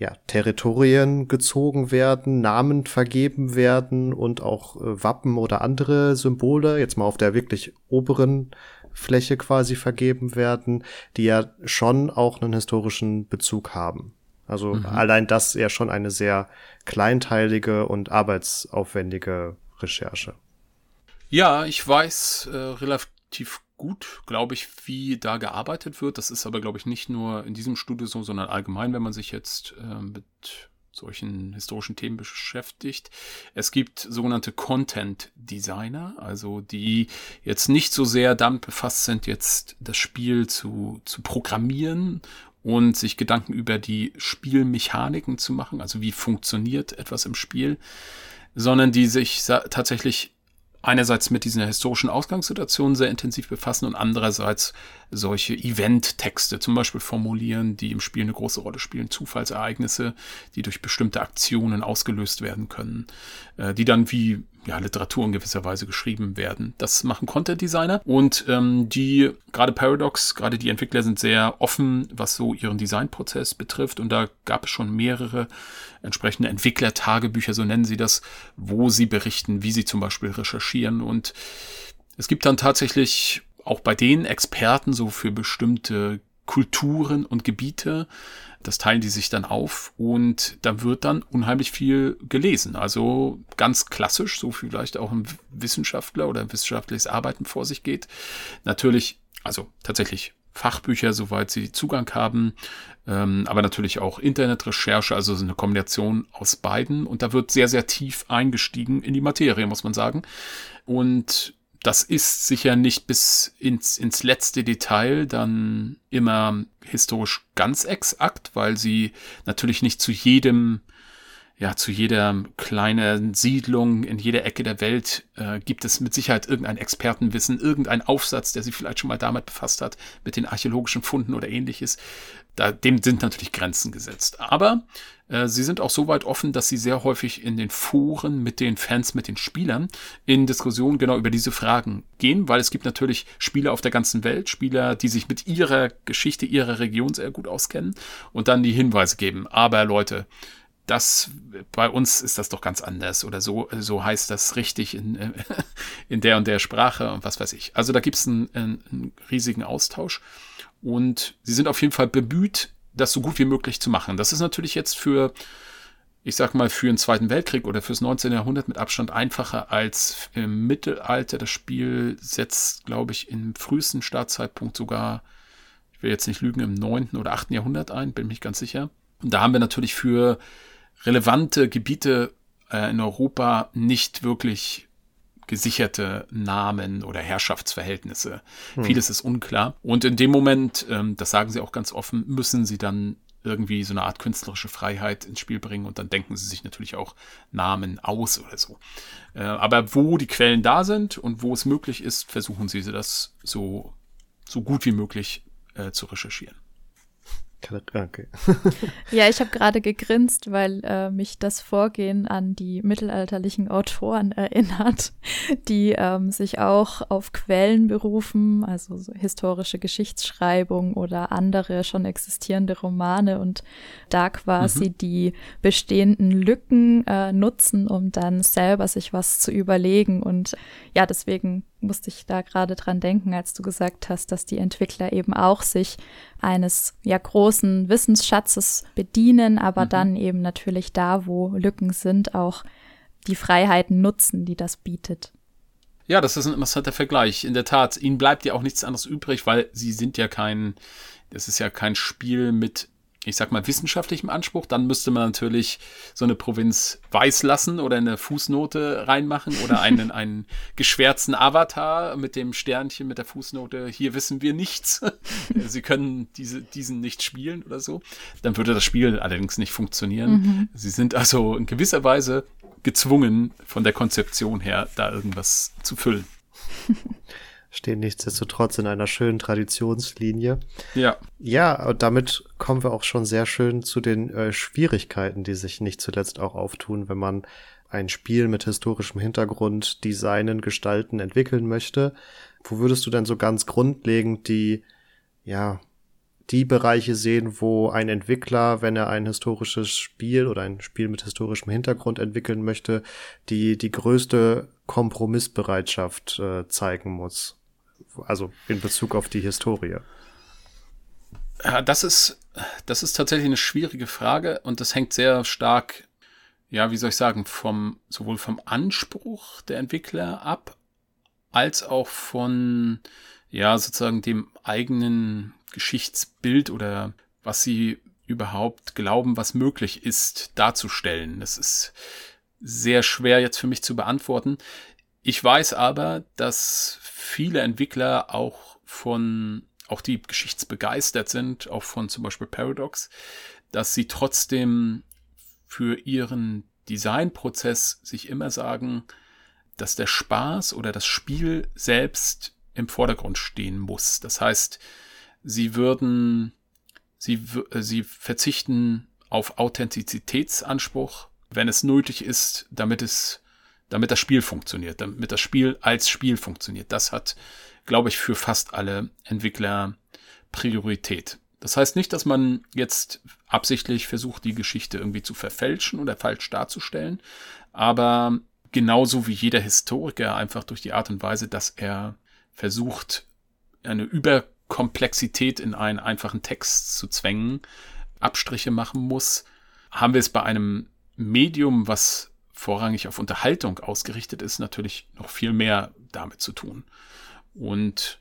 ja, Territorien gezogen werden, Namen vergeben werden und auch äh, Wappen oder andere Symbole, jetzt mal auf der wirklich oberen Fläche quasi vergeben werden, die ja schon auch einen historischen Bezug haben. Also mhm. allein das ja schon eine sehr kleinteilige und arbeitsaufwendige Recherche. Ja, ich weiß äh, relativ gut, glaube ich, wie da gearbeitet wird. Das ist aber, glaube ich, nicht nur in diesem Studio so, sondern allgemein, wenn man sich jetzt äh, mit solchen historischen Themen beschäftigt. Es gibt sogenannte Content Designer, also die jetzt nicht so sehr damit befasst sind, jetzt das Spiel zu, zu programmieren und sich Gedanken über die Spielmechaniken zu machen, also wie funktioniert etwas im Spiel, sondern die sich tatsächlich einerseits mit dieser historischen Ausgangssituation sehr intensiv befassen und andererseits solche Event-Texte zum Beispiel formulieren, die im Spiel eine große Rolle spielen, Zufallsereignisse, die durch bestimmte Aktionen ausgelöst werden können, äh, die dann wie ja, Literatur in gewisser Weise geschrieben werden. Das machen Content-Designer. Und ähm, die, gerade Paradox, gerade die Entwickler sind sehr offen, was so ihren Designprozess betrifft. Und da gab es schon mehrere entsprechende Entwicklertagebücher, so nennen sie das, wo sie berichten, wie sie zum Beispiel recherchieren. Und es gibt dann tatsächlich auch bei den Experten so für bestimmte Kulturen und Gebiete. Das teilen die sich dann auf und da wird dann unheimlich viel gelesen. Also ganz klassisch, so vielleicht auch ein Wissenschaftler oder ein wissenschaftliches Arbeiten vor sich geht. Natürlich, also tatsächlich Fachbücher, soweit sie Zugang haben, ähm, aber natürlich auch Internetrecherche, also eine Kombination aus beiden. Und da wird sehr, sehr tief eingestiegen in die Materie, muss man sagen. Und das ist sicher nicht bis ins, ins letzte Detail dann immer historisch ganz exakt, weil sie natürlich nicht zu jedem, ja, zu jeder kleinen Siedlung in jeder Ecke der Welt äh, gibt es mit Sicherheit irgendein Expertenwissen, irgendein Aufsatz, der sich vielleicht schon mal damit befasst hat, mit den archäologischen Funden oder ähnliches. Da, dem sind natürlich Grenzen gesetzt. Aber äh, sie sind auch so weit offen, dass sie sehr häufig in den Foren mit den Fans, mit den Spielern in Diskussionen genau über diese Fragen gehen, weil es gibt natürlich Spieler auf der ganzen Welt, Spieler, die sich mit ihrer Geschichte, ihrer Region sehr gut auskennen und dann die Hinweise geben. Aber Leute, das bei uns ist das doch ganz anders oder so so heißt das richtig in, (laughs) in der und der Sprache und was weiß ich. Also da gibt es einen, einen riesigen Austausch und sie sind auf jeden Fall bemüht, das so gut wie möglich zu machen. Das ist natürlich jetzt für, ich sag mal, für den Zweiten Weltkrieg oder fürs 19. Jahrhundert mit Abstand einfacher als im Mittelalter. Das Spiel setzt, glaube ich, im frühesten Startzeitpunkt sogar, ich will jetzt nicht lügen, im 9. oder 8. Jahrhundert ein, bin mich ganz sicher. Und da haben wir natürlich für relevante Gebiete äh, in Europa nicht wirklich gesicherte Namen oder Herrschaftsverhältnisse. Hm. Vieles ist unklar. Und in dem Moment, ähm, das sagen sie auch ganz offen, müssen sie dann irgendwie so eine Art künstlerische Freiheit ins Spiel bringen und dann denken sie sich natürlich auch Namen aus oder so. Äh, aber wo die Quellen da sind und wo es möglich ist, versuchen sie das so, so gut wie möglich äh, zu recherchieren. Okay. (laughs) ja, ich habe gerade gegrinst, weil äh, mich das Vorgehen an die mittelalterlichen Autoren (laughs) erinnert, die ähm, sich auch auf Quellen berufen, also so historische Geschichtsschreibung oder andere schon existierende Romane und da quasi mhm. die bestehenden Lücken äh, nutzen, um dann selber sich was zu überlegen. Und ja, deswegen musste ich da gerade dran denken, als du gesagt hast, dass die Entwickler eben auch sich eines ja großen Wissensschatzes bedienen, aber mhm. dann eben natürlich da, wo Lücken sind, auch die Freiheiten nutzen, die das bietet. Ja, das ist ein interessanter Vergleich. In der Tat, ihnen bleibt ja auch nichts anderes übrig, weil sie sind ja kein, das ist ja kein Spiel mit ich sag mal, wissenschaftlichem Anspruch, dann müsste man natürlich so eine Provinz weiß lassen oder eine Fußnote reinmachen oder einen, (laughs) einen geschwärzten Avatar mit dem Sternchen mit der Fußnote, hier wissen wir nichts. (laughs) Sie können diese, diesen nicht spielen oder so. Dann würde das Spiel allerdings nicht funktionieren. Mhm. Sie sind also in gewisser Weise gezwungen, von der Konzeption her, da irgendwas zu füllen. (laughs) stehen nichtsdestotrotz in einer schönen Traditionslinie. Ja. Ja, und damit kommen wir auch schon sehr schön zu den äh, Schwierigkeiten, die sich nicht zuletzt auch auftun, wenn man ein Spiel mit historischem Hintergrund designen, gestalten, entwickeln möchte. Wo würdest du denn so ganz grundlegend die, ja, die Bereiche sehen, wo ein Entwickler, wenn er ein historisches Spiel oder ein Spiel mit historischem Hintergrund entwickeln möchte, die, die größte Kompromissbereitschaft äh, zeigen muss? Also in Bezug auf die Historie? Ja, das ist, das ist tatsächlich eine schwierige Frage und das hängt sehr stark, ja, wie soll ich sagen, vom, sowohl vom Anspruch der Entwickler ab, als auch von, ja, sozusagen dem eigenen Geschichtsbild oder was sie überhaupt glauben, was möglich ist, darzustellen. Das ist sehr schwer jetzt für mich zu beantworten. Ich weiß aber, dass viele Entwickler auch von auch die geschichtsbegeistert sind, auch von zum Beispiel Paradox, dass sie trotzdem für ihren Designprozess sich immer sagen, dass der Spaß oder das Spiel selbst im Vordergrund stehen muss. Das heißt, sie würden, sie, sie verzichten auf Authentizitätsanspruch, wenn es nötig ist, damit es, damit das Spiel funktioniert, damit das Spiel als Spiel funktioniert. Das hat, glaube ich, für fast alle Entwickler Priorität. Das heißt nicht, dass man jetzt absichtlich versucht, die Geschichte irgendwie zu verfälschen oder falsch darzustellen, aber genauso wie jeder Historiker einfach durch die Art und Weise, dass er versucht, eine Überkomplexität in einen einfachen Text zu zwängen, Abstriche machen muss, haben wir es bei einem Medium, was vorrangig auf Unterhaltung ausgerichtet ist, natürlich noch viel mehr damit zu tun. Und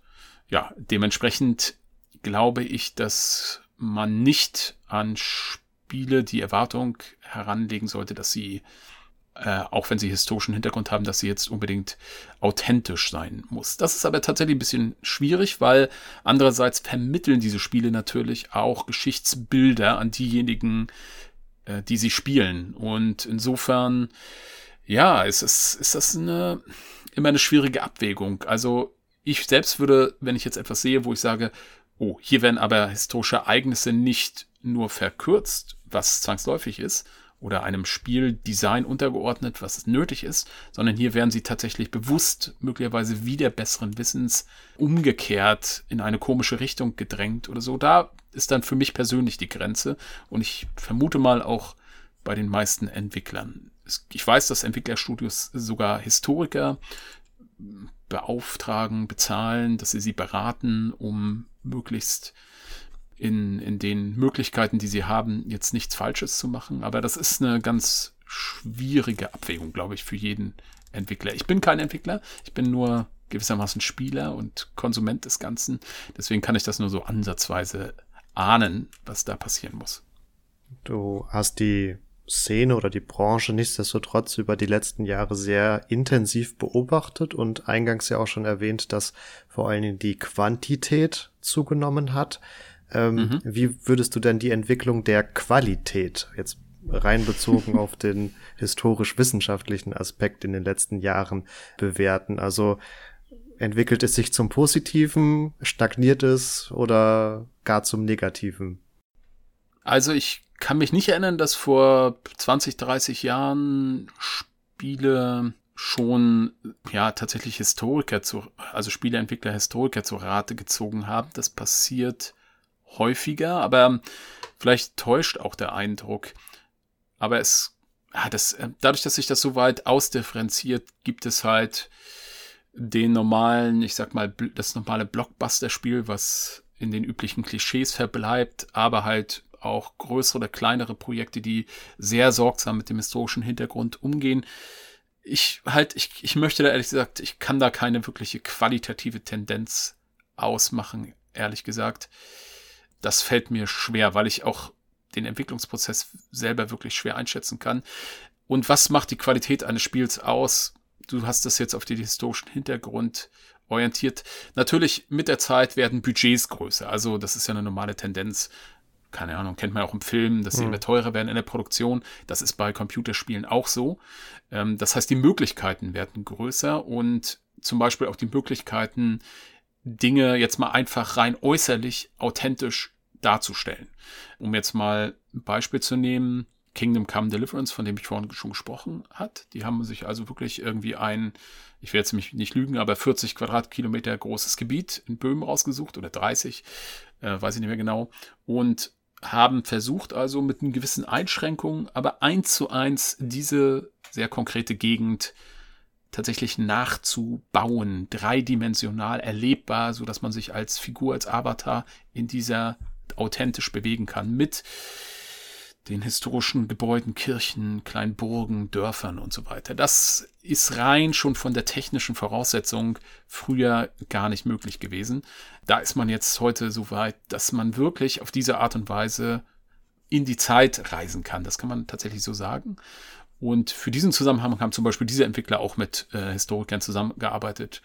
ja, dementsprechend glaube ich, dass man nicht an Spiele die Erwartung heranlegen sollte, dass sie, äh, auch wenn sie historischen Hintergrund haben, dass sie jetzt unbedingt authentisch sein muss. Das ist aber tatsächlich ein bisschen schwierig, weil andererseits vermitteln diese Spiele natürlich auch Geschichtsbilder an diejenigen, äh, die sie spielen. Und insofern, ja, ist, es, ist das eine, immer eine schwierige Abwägung. Also ich selbst würde, wenn ich jetzt etwas sehe, wo ich sage, oh, hier werden aber historische Ereignisse nicht nur verkürzt, was zwangsläufig ist, oder einem Spieldesign untergeordnet, was nötig ist, sondern hier werden sie tatsächlich bewusst, möglicherweise wieder besseren Wissens, umgekehrt in eine komische Richtung gedrängt oder so. Da ist dann für mich persönlich die Grenze und ich vermute mal auch bei den meisten Entwicklern. Ich weiß, dass Entwicklerstudios sogar Historiker beauftragen, bezahlen, dass sie sie beraten, um möglichst in, in den Möglichkeiten, die sie haben, jetzt nichts Falsches zu machen. Aber das ist eine ganz schwierige Abwägung, glaube ich, für jeden Entwickler. Ich bin kein Entwickler, ich bin nur gewissermaßen Spieler und Konsument des Ganzen. Deswegen kann ich das nur so ansatzweise ahnen, was da passieren muss. Du hast die Szene oder die Branche nichtsdestotrotz über die letzten Jahre sehr intensiv beobachtet und eingangs ja auch schon erwähnt, dass vor allen Dingen die Quantität zugenommen hat. Ähm, mhm. Wie würdest du denn die Entwicklung der Qualität jetzt rein bezogen auf den historisch-wissenschaftlichen Aspekt in den letzten Jahren bewerten? Also entwickelt es sich zum Positiven, stagniert es oder gar zum Negativen? Also ich kann mich nicht erinnern, dass vor 20, 30 Jahren Spiele schon ja tatsächlich Historiker zu, also Spieleentwickler Historiker zur Rate gezogen haben. Das passiert häufiger, aber vielleicht täuscht auch der Eindruck. Aber es, ja, das, dadurch, dass sich das so weit ausdifferenziert, gibt es halt den normalen, ich sag mal, das normale Blockbuster-Spiel, was in den üblichen Klischees verbleibt, aber halt auch größere oder kleinere Projekte, die sehr sorgsam mit dem historischen Hintergrund umgehen. Ich halt, ich, ich möchte da ehrlich gesagt, ich kann da keine wirkliche qualitative Tendenz ausmachen, ehrlich gesagt. Das fällt mir schwer, weil ich auch den Entwicklungsprozess selber wirklich schwer einschätzen kann. Und was macht die Qualität eines Spiels aus? Du hast das jetzt auf den historischen Hintergrund orientiert. Natürlich mit der Zeit werden Budgets größer. Also das ist ja eine normale Tendenz keine Ahnung, kennt man auch im Film, dass sie mhm. immer teurer werden in der Produktion. Das ist bei Computerspielen auch so. Ähm, das heißt, die Möglichkeiten werden größer und zum Beispiel auch die Möglichkeiten, Dinge jetzt mal einfach rein äußerlich authentisch darzustellen. Um jetzt mal ein Beispiel zu nehmen, Kingdom Come Deliverance, von dem ich vorhin schon gesprochen hat. Die haben sich also wirklich irgendwie ein, ich werde jetzt mich nicht lügen, aber 40 Quadratkilometer großes Gebiet in Böhmen rausgesucht oder 30, äh, weiß ich nicht mehr genau. Und haben versucht also mit einer gewissen Einschränkungen, aber eins zu eins diese sehr konkrete Gegend tatsächlich nachzubauen, dreidimensional erlebbar, so dass man sich als Figur, als Avatar in dieser authentisch bewegen kann mit den historischen Gebäuden, Kirchen, kleinen Burgen, Dörfern und so weiter. Das ist rein schon von der technischen Voraussetzung früher gar nicht möglich gewesen. Da ist man jetzt heute so weit, dass man wirklich auf diese Art und Weise in die Zeit reisen kann. Das kann man tatsächlich so sagen. Und für diesen Zusammenhang haben zum Beispiel diese Entwickler auch mit äh, Historikern zusammengearbeitet.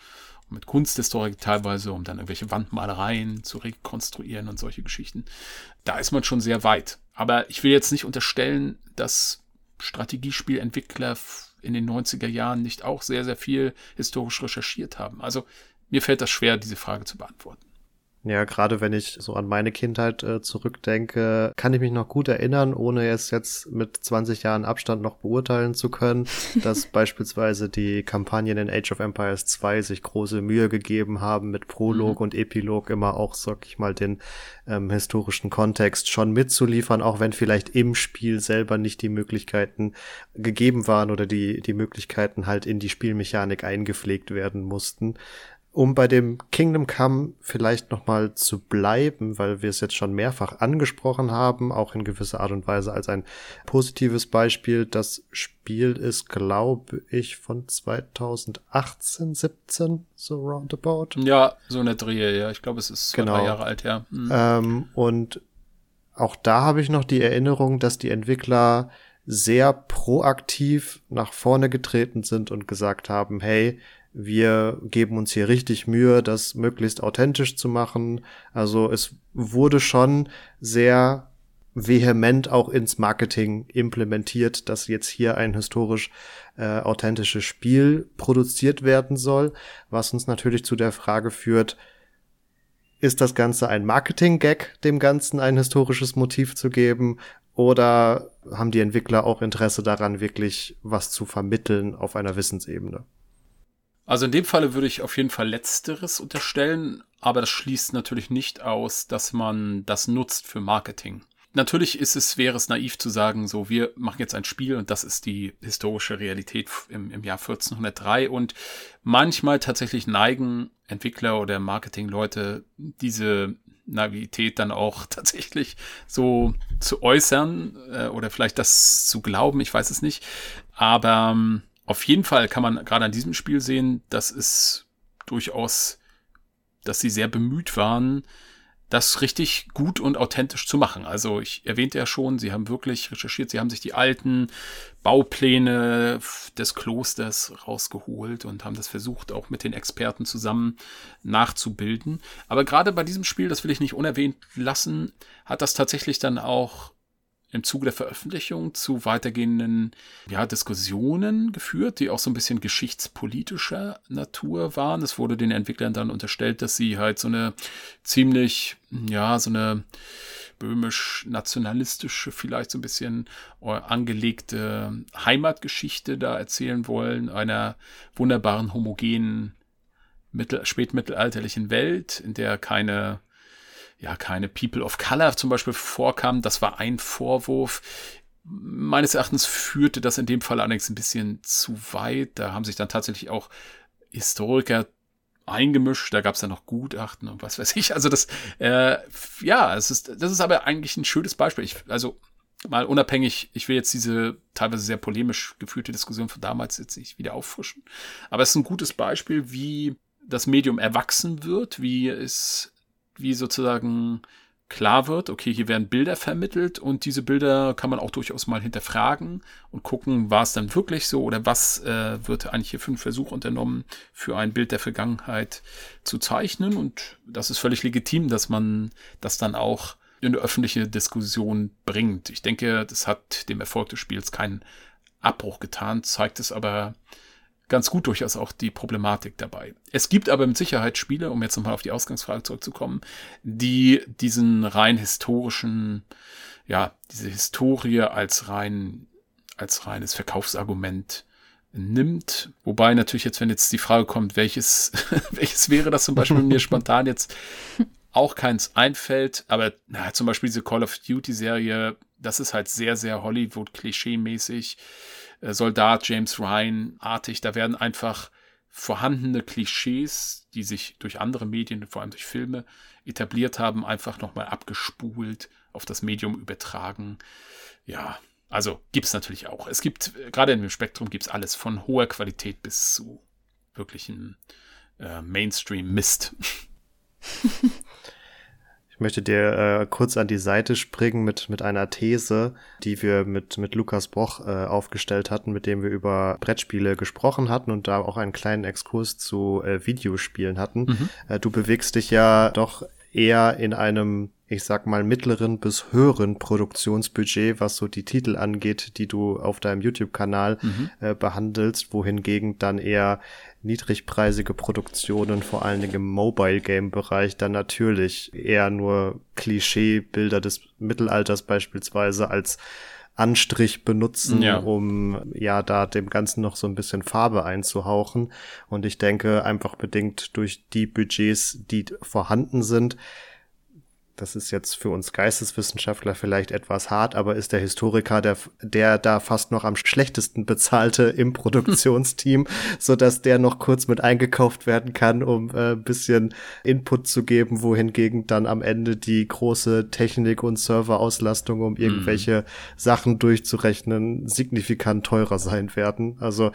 Mit Kunsthistorik teilweise, um dann irgendwelche Wandmalereien zu rekonstruieren und solche Geschichten. Da ist man schon sehr weit. Aber ich will jetzt nicht unterstellen, dass Strategiespielentwickler in den 90er Jahren nicht auch sehr, sehr viel historisch recherchiert haben. Also mir fällt das schwer, diese Frage zu beantworten. Ja, gerade wenn ich so an meine Kindheit äh, zurückdenke, kann ich mich noch gut erinnern, ohne es jetzt mit 20 Jahren Abstand noch beurteilen zu können, (laughs) dass beispielsweise die Kampagnen in Age of Empires 2 sich große Mühe gegeben haben, mit Prolog mhm. und Epilog immer auch, sag ich mal, den ähm, historischen Kontext schon mitzuliefern, auch wenn vielleicht im Spiel selber nicht die Möglichkeiten gegeben waren oder die, die Möglichkeiten halt in die Spielmechanik eingepflegt werden mussten um bei dem Kingdom Come vielleicht nochmal zu bleiben, weil wir es jetzt schon mehrfach angesprochen haben, auch in gewisser Art und Weise als ein positives Beispiel. Das Spiel ist, glaube ich, von 2018, 17, so roundabout. Ja, so eine Drehe, ja. Ich glaube, es ist genau. drei Jahre alt, ja. Mhm. Ähm, und auch da habe ich noch die Erinnerung, dass die Entwickler sehr proaktiv nach vorne getreten sind und gesagt haben, hey, wir geben uns hier richtig Mühe, das möglichst authentisch zu machen. Also es wurde schon sehr vehement auch ins Marketing implementiert, dass jetzt hier ein historisch äh, authentisches Spiel produziert werden soll, was uns natürlich zu der Frage führt, ist das Ganze ein Marketing-Gag, dem Ganzen ein historisches Motiv zu geben, oder haben die Entwickler auch Interesse daran, wirklich was zu vermitteln auf einer Wissensebene? Also in dem Falle würde ich auf jeden Fall Letzteres unterstellen, aber das schließt natürlich nicht aus, dass man das nutzt für Marketing. Natürlich ist es, wäre es naiv zu sagen, so, wir machen jetzt ein Spiel und das ist die historische Realität im, im Jahr 1403 und manchmal tatsächlich neigen Entwickler oder Marketingleute diese Naivität dann auch (laughs) tatsächlich so zu äußern äh, oder vielleicht das zu glauben, ich weiß es nicht. Aber ähm, auf jeden Fall kann man gerade an diesem Spiel sehen, dass es durchaus, dass sie sehr bemüht waren, das richtig gut und authentisch zu machen. Also ich erwähnte ja schon, sie haben wirklich recherchiert, sie haben sich die alten Baupläne des Klosters rausgeholt und haben das versucht, auch mit den Experten zusammen nachzubilden. Aber gerade bei diesem Spiel, das will ich nicht unerwähnt lassen, hat das tatsächlich dann auch im Zuge der Veröffentlichung zu weitergehenden ja, Diskussionen geführt, die auch so ein bisschen geschichtspolitischer Natur waren. Es wurde den Entwicklern dann unterstellt, dass sie halt so eine ziemlich, ja, so eine böhmisch-nationalistische, vielleicht so ein bisschen äh, angelegte Heimatgeschichte da erzählen wollen, einer wunderbaren, homogenen, mittel spätmittelalterlichen Welt, in der keine ja keine People of Color zum Beispiel vorkamen. Das war ein Vorwurf. Meines Erachtens führte das in dem Fall allerdings ein bisschen zu weit. Da haben sich dann tatsächlich auch Historiker eingemischt, da gab es dann noch Gutachten und was weiß ich. Also das, äh, ja, es ist, das ist aber eigentlich ein schönes Beispiel. Ich, also mal unabhängig, ich will jetzt diese teilweise sehr polemisch geführte Diskussion von damals jetzt nicht wieder auffrischen. Aber es ist ein gutes Beispiel, wie das Medium erwachsen wird, wie es wie sozusagen klar wird, okay, hier werden Bilder vermittelt und diese Bilder kann man auch durchaus mal hinterfragen und gucken, war es dann wirklich so oder was äh, wird eigentlich hier für einen Versuch unternommen, für ein Bild der Vergangenheit zu zeichnen und das ist völlig legitim, dass man das dann auch in eine öffentliche Diskussion bringt. Ich denke, das hat dem Erfolg des Spiels keinen Abbruch getan, zeigt es aber ganz gut durchaus auch die Problematik dabei. Es gibt aber mit Sicherheit Spiele, um jetzt nochmal auf die Ausgangsfrage zurückzukommen, die diesen rein historischen, ja, diese Historie als rein, als reines Verkaufsargument nimmt. Wobei natürlich jetzt, wenn jetzt die Frage kommt, welches, (laughs) welches wäre das zum Beispiel mir (laughs) spontan jetzt auch keins einfällt, aber na, zum Beispiel diese Call of Duty Serie, das ist halt sehr, sehr Hollywood-Klischee-mäßig. Äh, Soldat James Ryan-artig. Da werden einfach vorhandene Klischees, die sich durch andere Medien, vor allem durch Filme, etabliert haben, einfach nochmal abgespult, auf das Medium übertragen. Ja, also gibt es natürlich auch. Es gibt, gerade im Spektrum gibt es alles von hoher Qualität bis zu wirklichen äh, Mainstream-Mist. (laughs) Ich möchte dir äh, kurz an die Seite springen mit, mit einer These, die wir mit, mit Lukas Boch äh, aufgestellt hatten, mit dem wir über Brettspiele gesprochen hatten und da auch einen kleinen Exkurs zu äh, Videospielen hatten. Mhm. Äh, du bewegst dich ja doch eher in einem, ich sag mal, mittleren bis höheren Produktionsbudget, was so die Titel angeht, die du auf deinem YouTube-Kanal mhm. äh, behandelst, wohingegen dann eher niedrigpreisige Produktionen, vor allen Dingen im Mobile-Game-Bereich, dann natürlich eher nur Klischee-Bilder des Mittelalters beispielsweise als Anstrich benutzen, ja. um ja da dem Ganzen noch so ein bisschen Farbe einzuhauchen. Und ich denke, einfach bedingt durch die Budgets, die vorhanden sind, das ist jetzt für uns Geisteswissenschaftler vielleicht etwas hart, aber ist der Historiker der, der da fast noch am schlechtesten bezahlte (laughs) im Produktionsteam, (laughs) so dass der noch kurz mit eingekauft werden kann, um äh, bisschen Input zu geben, wohingegen dann am Ende die große Technik und Serverauslastung, um irgendwelche mhm. Sachen durchzurechnen, signifikant teurer sein werden. Also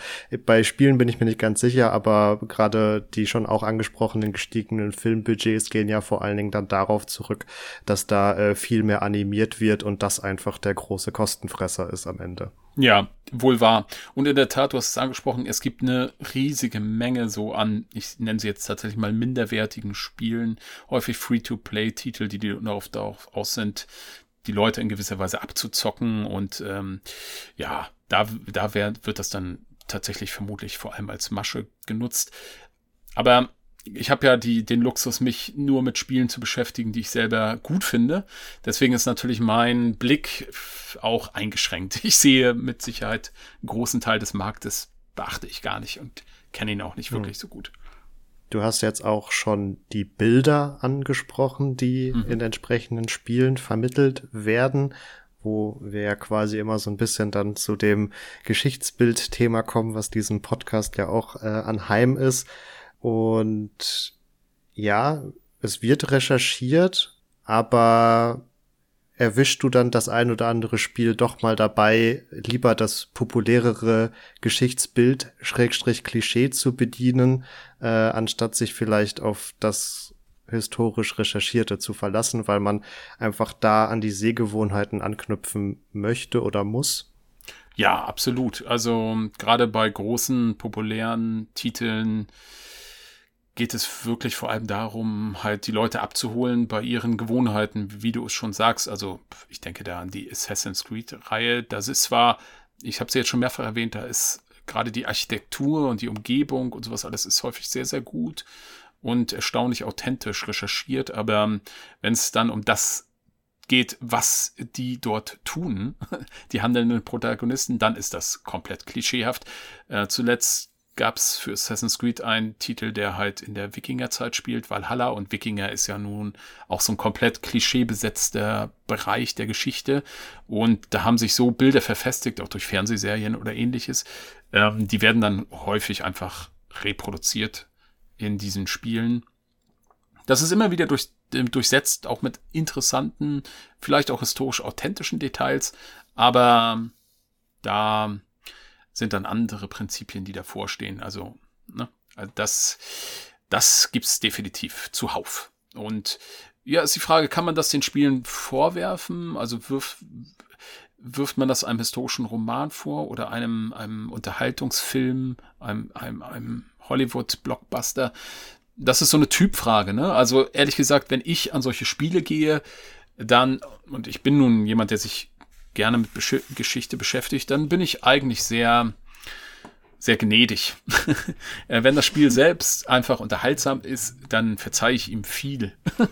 bei Spielen bin ich mir nicht ganz sicher, aber gerade die schon auch angesprochenen gestiegenen Filmbudgets gehen ja vor allen Dingen dann darauf zurück, dass da äh, viel mehr animiert wird und das einfach der große Kostenfresser ist am Ende. Ja, wohl wahr. Und in der Tat, du hast es angesprochen, es gibt eine riesige Menge so an, ich nenne sie jetzt tatsächlich mal minderwertigen Spielen, häufig Free-to-Play-Titel, die darauf, darauf aus sind, die Leute in gewisser Weise abzuzocken und ähm, ja, da, da wär, wird das dann tatsächlich vermutlich vor allem als Masche genutzt. Aber ich habe ja die, den Luxus, mich nur mit Spielen zu beschäftigen, die ich selber gut finde. Deswegen ist natürlich mein Blick auch eingeschränkt. Ich sehe mit Sicherheit einen großen Teil des Marktes, beachte ich gar nicht und kenne ihn auch nicht wirklich hm. so gut. Du hast jetzt auch schon die Bilder angesprochen, die mhm. in entsprechenden Spielen vermittelt werden, wo wir ja quasi immer so ein bisschen dann zu dem Geschichtsbild-Thema kommen, was diesem Podcast ja auch äh, anheim ist. Und ja, es wird recherchiert, aber erwischst du dann das ein oder andere Spiel doch mal dabei, lieber das populärere Geschichtsbild, Schrägstrich Klischee zu bedienen, äh, anstatt sich vielleicht auf das historisch Recherchierte zu verlassen, weil man einfach da an die Sehgewohnheiten anknüpfen möchte oder muss? Ja, absolut. Also gerade bei großen, populären Titeln geht es wirklich vor allem darum, halt die Leute abzuholen bei ihren Gewohnheiten, wie du es schon sagst. Also ich denke da an die Assassin's Creed-Reihe. Das ist zwar, ich habe sie jetzt schon mehrfach erwähnt, da ist gerade die Architektur und die Umgebung und sowas alles ist häufig sehr, sehr gut und erstaunlich authentisch recherchiert. Aber wenn es dann um das geht, was die dort tun, (laughs) die handelnden Protagonisten, dann ist das komplett klischeehaft. Äh, zuletzt gab es für Assassin's Creed einen Titel, der halt in der Wikingerzeit spielt, Valhalla und Wikinger ist ja nun auch so ein komplett klischeebesetzter Bereich der Geschichte und da haben sich so Bilder verfestigt, auch durch Fernsehserien oder ähnliches. Ähm, die werden dann häufig einfach reproduziert in diesen Spielen. Das ist immer wieder durch, durchsetzt, auch mit interessanten, vielleicht auch historisch authentischen Details, aber da sind dann andere Prinzipien, die davor stehen. Also, ne, also das, das gibt's definitiv zuhauf. Und ja, ist die Frage, kann man das den Spielen vorwerfen? Also wirft, wirft man das einem historischen Roman vor oder einem, einem Unterhaltungsfilm, einem, einem, einem Hollywood-Blockbuster? Das ist so eine Typfrage, ne? Also ehrlich gesagt, wenn ich an solche Spiele gehe, dann, und ich bin nun jemand, der sich gerne mit Besch Geschichte beschäftigt, dann bin ich eigentlich sehr, sehr gnädig. (laughs) Äh, wenn das Spiel selbst einfach unterhaltsam ist, dann verzeihe ich ihm viel. (laughs)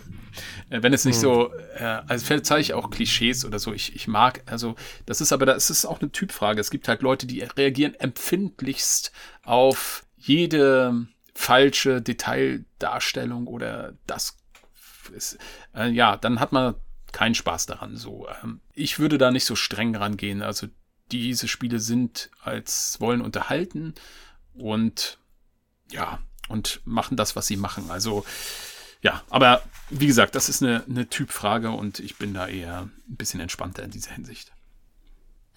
Äh, wenn es nicht so, äh, also verzeihe ich auch Klischees oder so. Ich, ich mag, also das ist aber, das ist auch eine Typfrage. Es gibt halt Leute, die reagieren empfindlichst auf jede falsche Detaildarstellung oder das ist, äh, ja, dann hat man keinen Spaß daran. So, ähm, ich würde da nicht so streng rangehen. Also diese Spiele sind als wollen unterhalten und ja und machen das, was sie machen. Also ja, aber wie gesagt, das ist eine, eine Typfrage und ich bin da eher ein bisschen entspannter in dieser Hinsicht.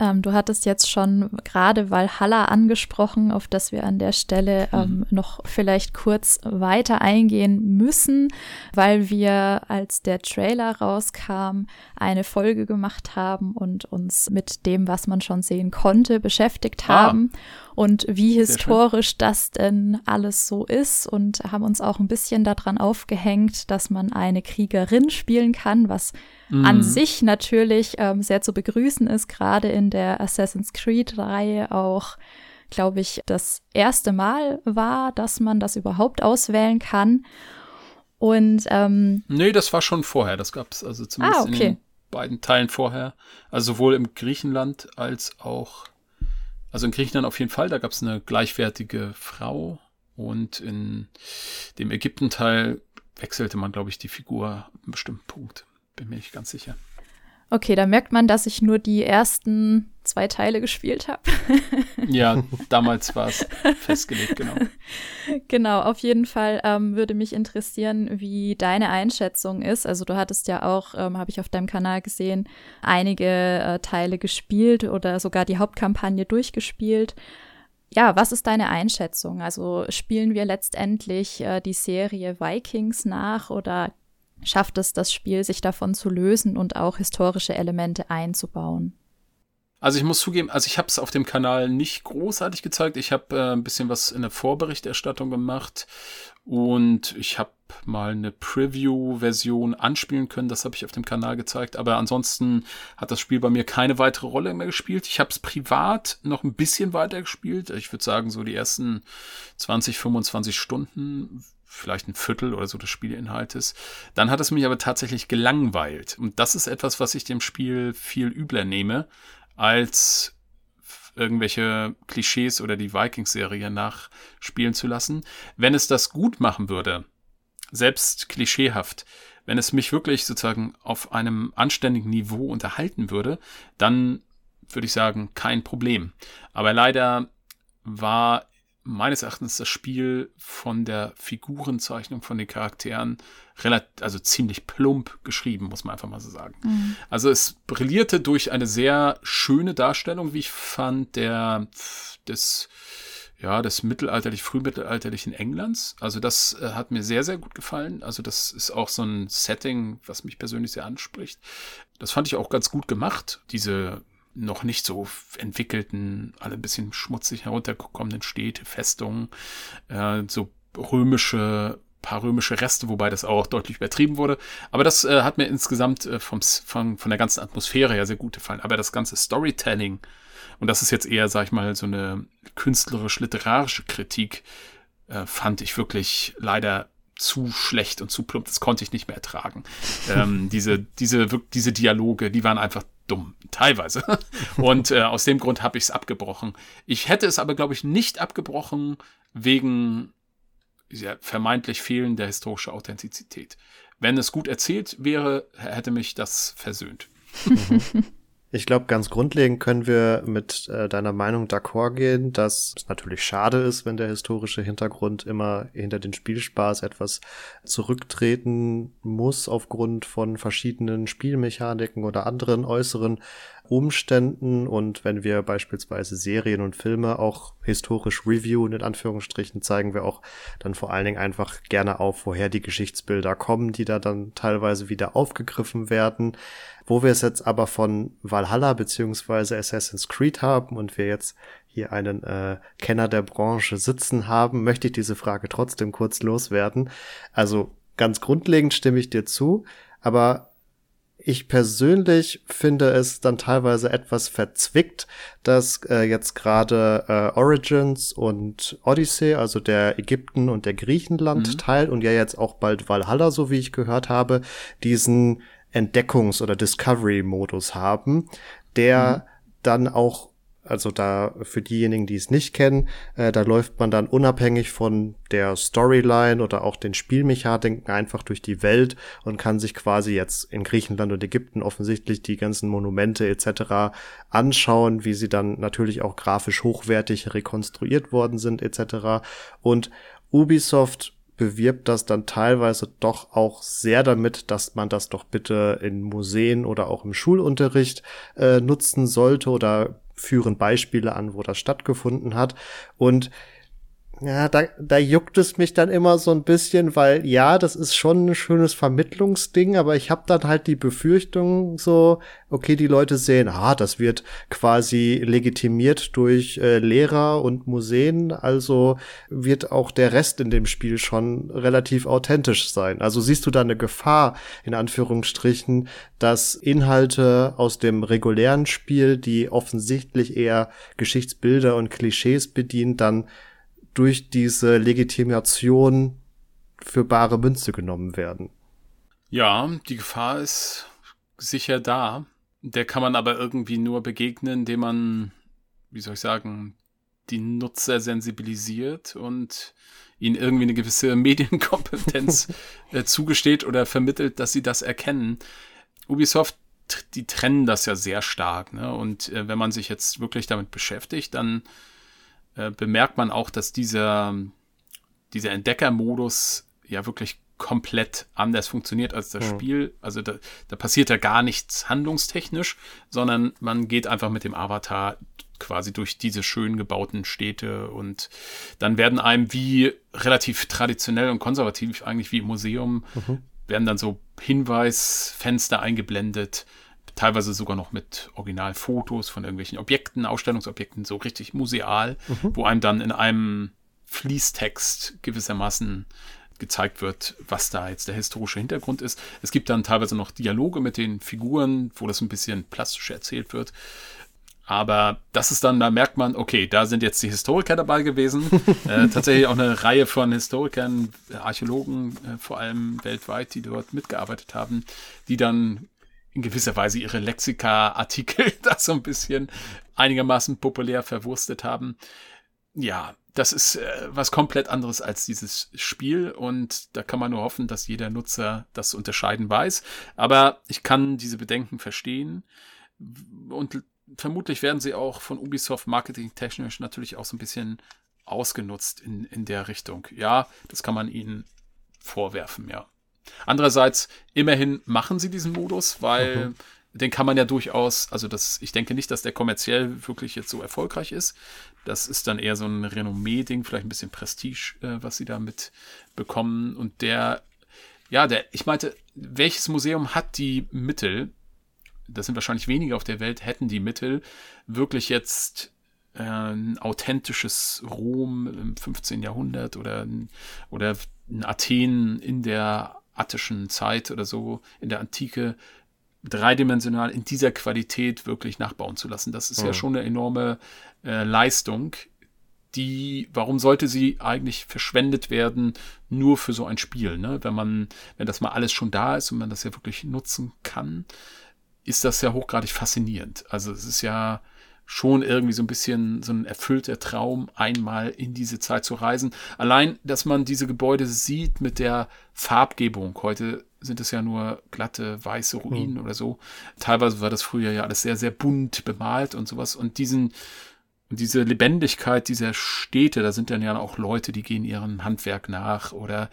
Ähm, du hattest jetzt schon gerade Valhalla angesprochen, auf das wir an der Stelle mhm. ähm, noch vielleicht kurz weiter eingehen müssen, weil wir, als der Trailer rauskam, eine Folge gemacht haben und uns mit dem, was man schon sehen konnte, beschäftigt ah. haben und wie historisch das denn alles so ist und haben uns auch ein bisschen daran aufgehängt, dass man eine Kriegerin spielen kann, was mm. an sich natürlich ähm, sehr zu begrüßen ist, gerade in der Assassin's Creed-Reihe auch glaube ich, das erste Mal war, dass man das überhaupt auswählen kann. Und ähm, nee, das war schon vorher. Das gab es also zumindest ah, okay. in den beiden Teilen vorher. Also sowohl im Griechenland als auch also in Griechenland auf jeden Fall, da gab es eine gleichwertige Frau und in dem Ägypten-Teil wechselte man, glaube ich, die Figur an einem bestimmten Punkt. Bin mir nicht ganz sicher. Okay, da merkt man, dass ich nur die ersten zwei Teile gespielt habe. (laughs) ja, damals war es festgelegt, genau. (laughs) Genau, auf jeden Fall ähm, würde mich interessieren, wie deine Einschätzung ist. Also du hattest ja auch, ähm, habe ich auf deinem Kanal gesehen, einige äh, Teile gespielt oder sogar die Hauptkampagne durchgespielt. Ja, was ist deine Einschätzung? Also spielen wir letztendlich äh, die Serie Vikings nach oder schafft es das Spiel, sich davon zu lösen und auch historische Elemente einzubauen. Also ich muss zugeben, also ich habe es auf dem Kanal nicht großartig gezeigt. Ich habe äh, ein bisschen was in der Vorberichterstattung gemacht und ich habe mal eine Preview-Version anspielen können. Das habe ich auf dem Kanal gezeigt. Aber ansonsten hat das Spiel bei mir keine weitere Rolle mehr gespielt. Ich habe es privat noch ein bisschen weiter gespielt. Ich würde sagen, so die ersten 20, 25 Stunden vielleicht ein Viertel oder so des Spielinhaltes. Dann hat es mich aber tatsächlich gelangweilt. Und das ist etwas, was ich dem Spiel viel übler nehme, als irgendwelche Klischees oder die Vikings-Serie nachspielen zu lassen. Wenn es das gut machen würde, selbst klischeehaft, wenn es mich wirklich sozusagen auf einem anständigen Niveau unterhalten würde, dann würde ich sagen, kein Problem. Aber leider war meines Erachtens das Spiel von der Figurenzeichnung von den Charakteren relativ, also ziemlich plump geschrieben, muss man einfach mal so sagen. Mhm. Also es brillierte durch eine sehr schöne Darstellung, wie ich fand, der des ja, des mittelalterlich, frühmittelalterlichen Englands. Also das äh, hat mir sehr, sehr gut gefallen. Also das ist auch so ein Setting, was mich persönlich sehr anspricht. Das fand ich auch ganz gut gemacht. Diese noch nicht so entwickelten, alle ein bisschen schmutzig heruntergekommenen Städte, Festungen, äh, so römische, paar römische Reste, wobei das auch deutlich übertrieben wurde. Aber das äh, hat mir insgesamt äh, vom, von, von der ganzen Atmosphäre her sehr gut gefallen. Aber das ganze Storytelling, und das ist jetzt eher, sag ich mal, so eine künstlerisch-literarische Kritik, äh, fand ich wirklich leider zu schlecht und zu plump. Das konnte ich nicht mehr ertragen. (laughs) ähm, diese, diese, diese Dialoge, die waren einfach dumm, teilweise. (laughs) Und äh, aus dem Grund habe ich es abgebrochen. Ich hätte es aber, glaube ich, nicht abgebrochen wegen ja, vermeintlich fehlender historischer Authentizität. Wenn es gut erzählt wäre, hätte mich das versöhnt. Mhm. (laughs) Ich glaube, ganz grundlegend können wir mit äh, deiner Meinung d'accord gehen, dass es natürlich schade ist, wenn der historische Hintergrund immer hinter den Spielspaß etwas zurücktreten muss aufgrund von verschiedenen Spielmechaniken oder anderen äußeren Umständen und wenn wir beispielsweise Serien und Filme auch historisch reviewen, in Anführungsstrichen, zeigen wir auch dann vor allen Dingen einfach gerne auf, woher die Geschichtsbilder kommen, die da dann teilweise wieder aufgegriffen werden. Wo wir es jetzt aber von Valhalla beziehungsweise Assassin's Creed haben und wir jetzt hier einen äh, Kenner der Branche sitzen haben, möchte ich diese Frage trotzdem kurz loswerden. Also ganz grundlegend stimme ich dir zu, aber ich persönlich finde es dann teilweise etwas verzwickt, dass äh, jetzt gerade äh, Origins und Odyssey, also der Ägypten und der Griechenland mhm. Teil und ja jetzt auch bald Valhalla, so wie ich gehört habe, diesen Entdeckungs- oder Discovery-Modus haben, der mhm. dann auch also da für diejenigen, die es nicht kennen, äh, da läuft man dann unabhängig von der Storyline oder auch den Spielmechaniken einfach durch die Welt und kann sich quasi jetzt in Griechenland und Ägypten offensichtlich die ganzen Monumente etc. anschauen, wie sie dann natürlich auch grafisch hochwertig rekonstruiert worden sind etc. Und Ubisoft bewirbt das dann teilweise doch auch sehr damit, dass man das doch bitte in Museen oder auch im Schulunterricht äh, nutzen sollte oder führen Beispiele an, wo das stattgefunden hat. Und ja, da, da juckt es mich dann immer so ein bisschen, weil ja, das ist schon ein schönes Vermittlungsding, aber ich habe dann halt die Befürchtung so, okay, die Leute sehen, ah, das wird quasi legitimiert durch äh, Lehrer und Museen, also wird auch der Rest in dem Spiel schon relativ authentisch sein. Also siehst du da eine Gefahr, in Anführungsstrichen, dass Inhalte aus dem regulären Spiel, die offensichtlich eher Geschichtsbilder und Klischees bedient, dann durch diese Legitimation für bare Münze genommen werden. Ja, die Gefahr ist sicher da. Der kann man aber irgendwie nur begegnen, indem man, wie soll ich sagen, die Nutzer sensibilisiert und ihnen irgendwie eine gewisse (laughs) Medienkompetenz (laughs) äh, zugesteht oder vermittelt, dass sie das erkennen. Ubisoft, die trennen das ja sehr stark. Ne? Und äh, wenn man sich jetzt wirklich damit beschäftigt, dann äh, bemerkt man auch, dass dieser, dieser Entdeckermodus ja wirklich komplett anders funktioniert als das mhm. Spiel. Also da, da passiert ja gar nichts handlungstechnisch, sondern man geht einfach mit dem Avatar quasi durch diese schön gebauten Städte und dann werden einem wie relativ traditionell und konservativ eigentlich wie im Museum mhm. werden dann so Hinweisfenster eingeblendet, teilweise sogar noch mit Originalfotos von irgendwelchen Objekten, Ausstellungsobjekten, so richtig museal, mhm. wo einem dann in einem Fließtext gewissermaßen gezeigt wird, was da jetzt der historische Hintergrund ist. Es gibt dann teilweise noch Dialoge mit den Figuren, wo das ein bisschen plastisch erzählt wird. Aber das ist dann, da merkt man, okay, da sind jetzt die Historiker dabei gewesen. (laughs) äh, tatsächlich auch eine Reihe von Historikern, Archäologen äh, vor allem weltweit, die dort mitgearbeitet haben, die dann in gewisser Weise ihre Lexika-Artikel (laughs) da so ein bisschen einigermaßen populär verwurstet haben. Ja, das ist äh, was komplett anderes als dieses Spiel und da kann man nur hoffen, dass jeder Nutzer das unterscheiden weiß. Aber ich kann diese Bedenken verstehen und vermutlich werden sie auch von Ubisoft marketingtechnisch natürlich auch so ein bisschen ausgenutzt in, in der Richtung. Ja, das kann man ihnen vorwerfen, ja. Andererseits, immerhin machen sie diesen Modus, weil mhm. den kann man ja durchaus, also das, ich denke nicht, dass der kommerziell wirklich jetzt so erfolgreich ist. Das ist dann eher so ein Renommee-Ding, vielleicht ein bisschen Prestige, äh, was sie damit bekommen. Und der, ja, der, ich meinte, welches Museum hat die Mittel, das sind wahrscheinlich wenige auf der Welt, hätten die Mittel, wirklich jetzt äh, ein authentisches Rom im 15. Jahrhundert oder, oder ein Athen in der attischen Zeit oder so in der Antike dreidimensional in dieser Qualität wirklich nachbauen zu lassen. Das ist mhm. ja schon eine enorme äh, Leistung. Die, warum sollte sie eigentlich verschwendet werden nur für so ein Spiel? Ne? Wenn man, wenn das mal alles schon da ist und man das ja wirklich nutzen kann, ist das ja hochgradig faszinierend. Also es ist ja schon irgendwie so ein bisschen so ein erfüllter Traum, einmal in diese Zeit zu reisen. Allein, dass man diese Gebäude sieht mit der Farbgebung. Heute sind es ja nur glatte, weiße Ruinen mhm. oder so. Teilweise war das früher ja alles sehr, sehr bunt bemalt und sowas. Und diesen, diese Lebendigkeit dieser Städte, da sind dann ja auch Leute, die gehen ihrem Handwerk nach oder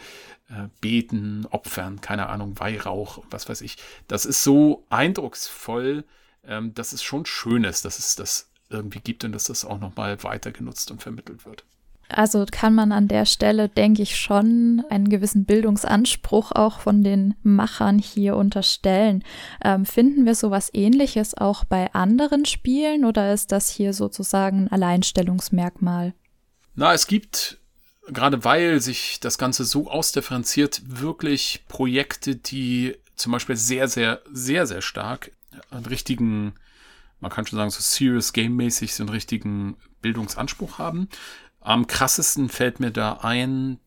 äh, beten, opfern, keine Ahnung, Weihrauch, was weiß ich. Das ist so eindrucksvoll, ähm, dass es schon schön ist, dass es das irgendwie gibt und dass das auch nochmal weiter genutzt und vermittelt wird. Also kann man an der Stelle, denke ich, schon einen gewissen Bildungsanspruch auch von den Machern hier unterstellen. Ähm, finden wir sowas ähnliches auch bei anderen Spielen oder ist das hier sozusagen ein Alleinstellungsmerkmal? Na, es gibt, gerade weil sich das Ganze so ausdifferenziert, wirklich Projekte, die zum Beispiel sehr, sehr, sehr, sehr stark einen richtigen, man kann schon sagen, so Serious Game-mäßig so einen richtigen Bildungsanspruch haben. Am krassesten fällt mir da ein,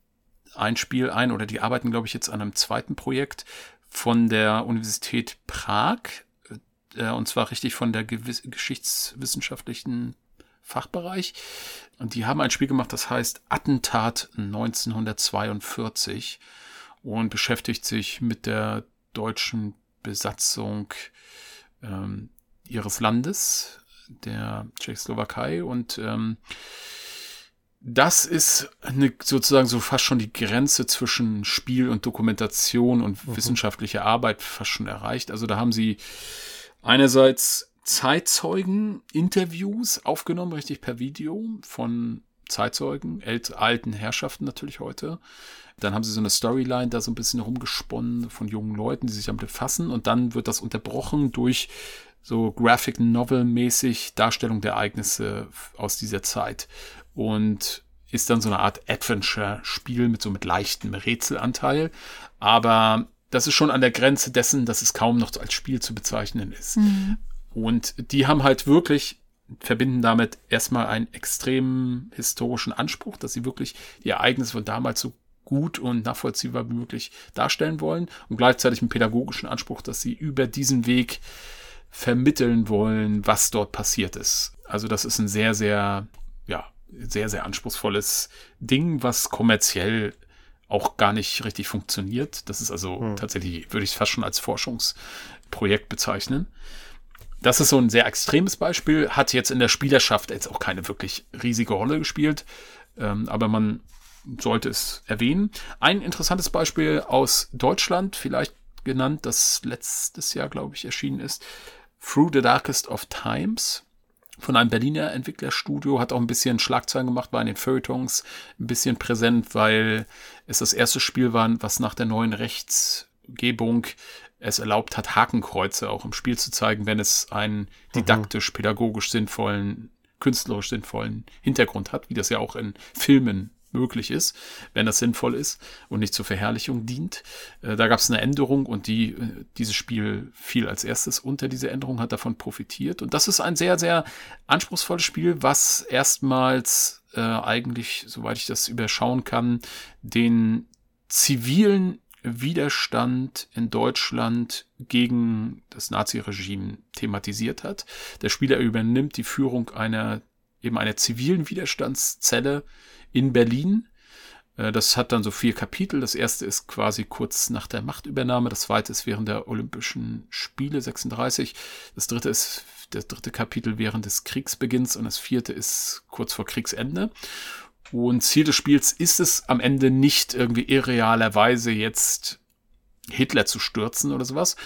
ein Spiel ein, oder die arbeiten, glaube ich, jetzt an einem zweiten Projekt von der Universität Prag, äh, und zwar richtig von der Gewiss geschichtswissenschaftlichen Fachbereich. Und die haben ein Spiel gemacht, das heißt Attentat 1942 und beschäftigt sich mit der deutschen Besatzung ähm, ihres Landes, der Tschechoslowakei. Und ähm, das ist eine, sozusagen so fast schon die Grenze zwischen Spiel und Dokumentation und mhm. wissenschaftliche Arbeit fast schon erreicht. Also da haben sie einerseits Zeitzeugen-Interviews aufgenommen, richtig per Video von Zeitzeugen, alten Herrschaften natürlich heute. Dann haben sie so eine Storyline da so ein bisschen rumgesponnen von jungen Leuten, die sich damit befassen. Und dann wird das unterbrochen durch so Graphic Novel mäßig Darstellung der Ereignisse aus dieser Zeit und ist dann so eine Art Adventure-Spiel mit so mit leichtem Rätselanteil. Aber das ist schon an der Grenze dessen, dass es kaum noch als Spiel zu bezeichnen ist. Mhm. Und die haben halt wirklich, verbinden damit erstmal einen extremen historischen Anspruch, dass sie wirklich die Ereignisse von damals so gut und nachvollziehbar wie möglich darstellen wollen und gleichzeitig einen pädagogischen Anspruch, dass sie über diesen Weg vermitteln wollen, was dort passiert ist. Also das ist ein sehr, sehr, ja, sehr, sehr anspruchsvolles Ding, was kommerziell auch gar nicht richtig funktioniert. Das ist also hm. tatsächlich, würde ich es fast schon als Forschungsprojekt bezeichnen. Das ist so ein sehr extremes Beispiel, hat jetzt in der Spielerschaft jetzt auch keine wirklich riesige Rolle gespielt, ähm, aber man sollte es erwähnen. Ein interessantes Beispiel aus Deutschland, vielleicht genannt, das letztes Jahr, glaube ich, erschienen ist, Through the Darkest of Times von einem Berliner Entwicklerstudio, hat auch ein bisschen Schlagzeilen gemacht, war in den Feuilletons ein bisschen präsent, weil es das erste Spiel war, was nach der neuen Rechtsgebung es erlaubt hat, Hakenkreuze auch im Spiel zu zeigen, wenn es einen didaktisch, pädagogisch sinnvollen, künstlerisch sinnvollen Hintergrund hat, wie das ja auch in Filmen möglich ist, wenn das sinnvoll ist und nicht zur Verherrlichung dient. Äh, da gab es eine Änderung und die, äh, dieses Spiel fiel als erstes unter diese Änderung, hat davon profitiert. Und das ist ein sehr, sehr anspruchsvolles Spiel, was erstmals äh, eigentlich, soweit ich das überschauen kann, den zivilen Widerstand in Deutschland gegen das Naziregime thematisiert hat. Der Spieler übernimmt die Führung einer eben einer zivilen Widerstandszelle in Berlin. Äh, das hat dann so vier Kapitel. Das erste ist quasi kurz nach der Machtübernahme. Das zweite ist während der Olympischen Spiele 36. Das dritte ist das dritte Kapitel während des Kriegsbeginns und das vierte ist kurz vor Kriegsende. Und Ziel des Spiels ist es am Ende nicht irgendwie irrealerweise jetzt Hitler zu stürzen oder sowas,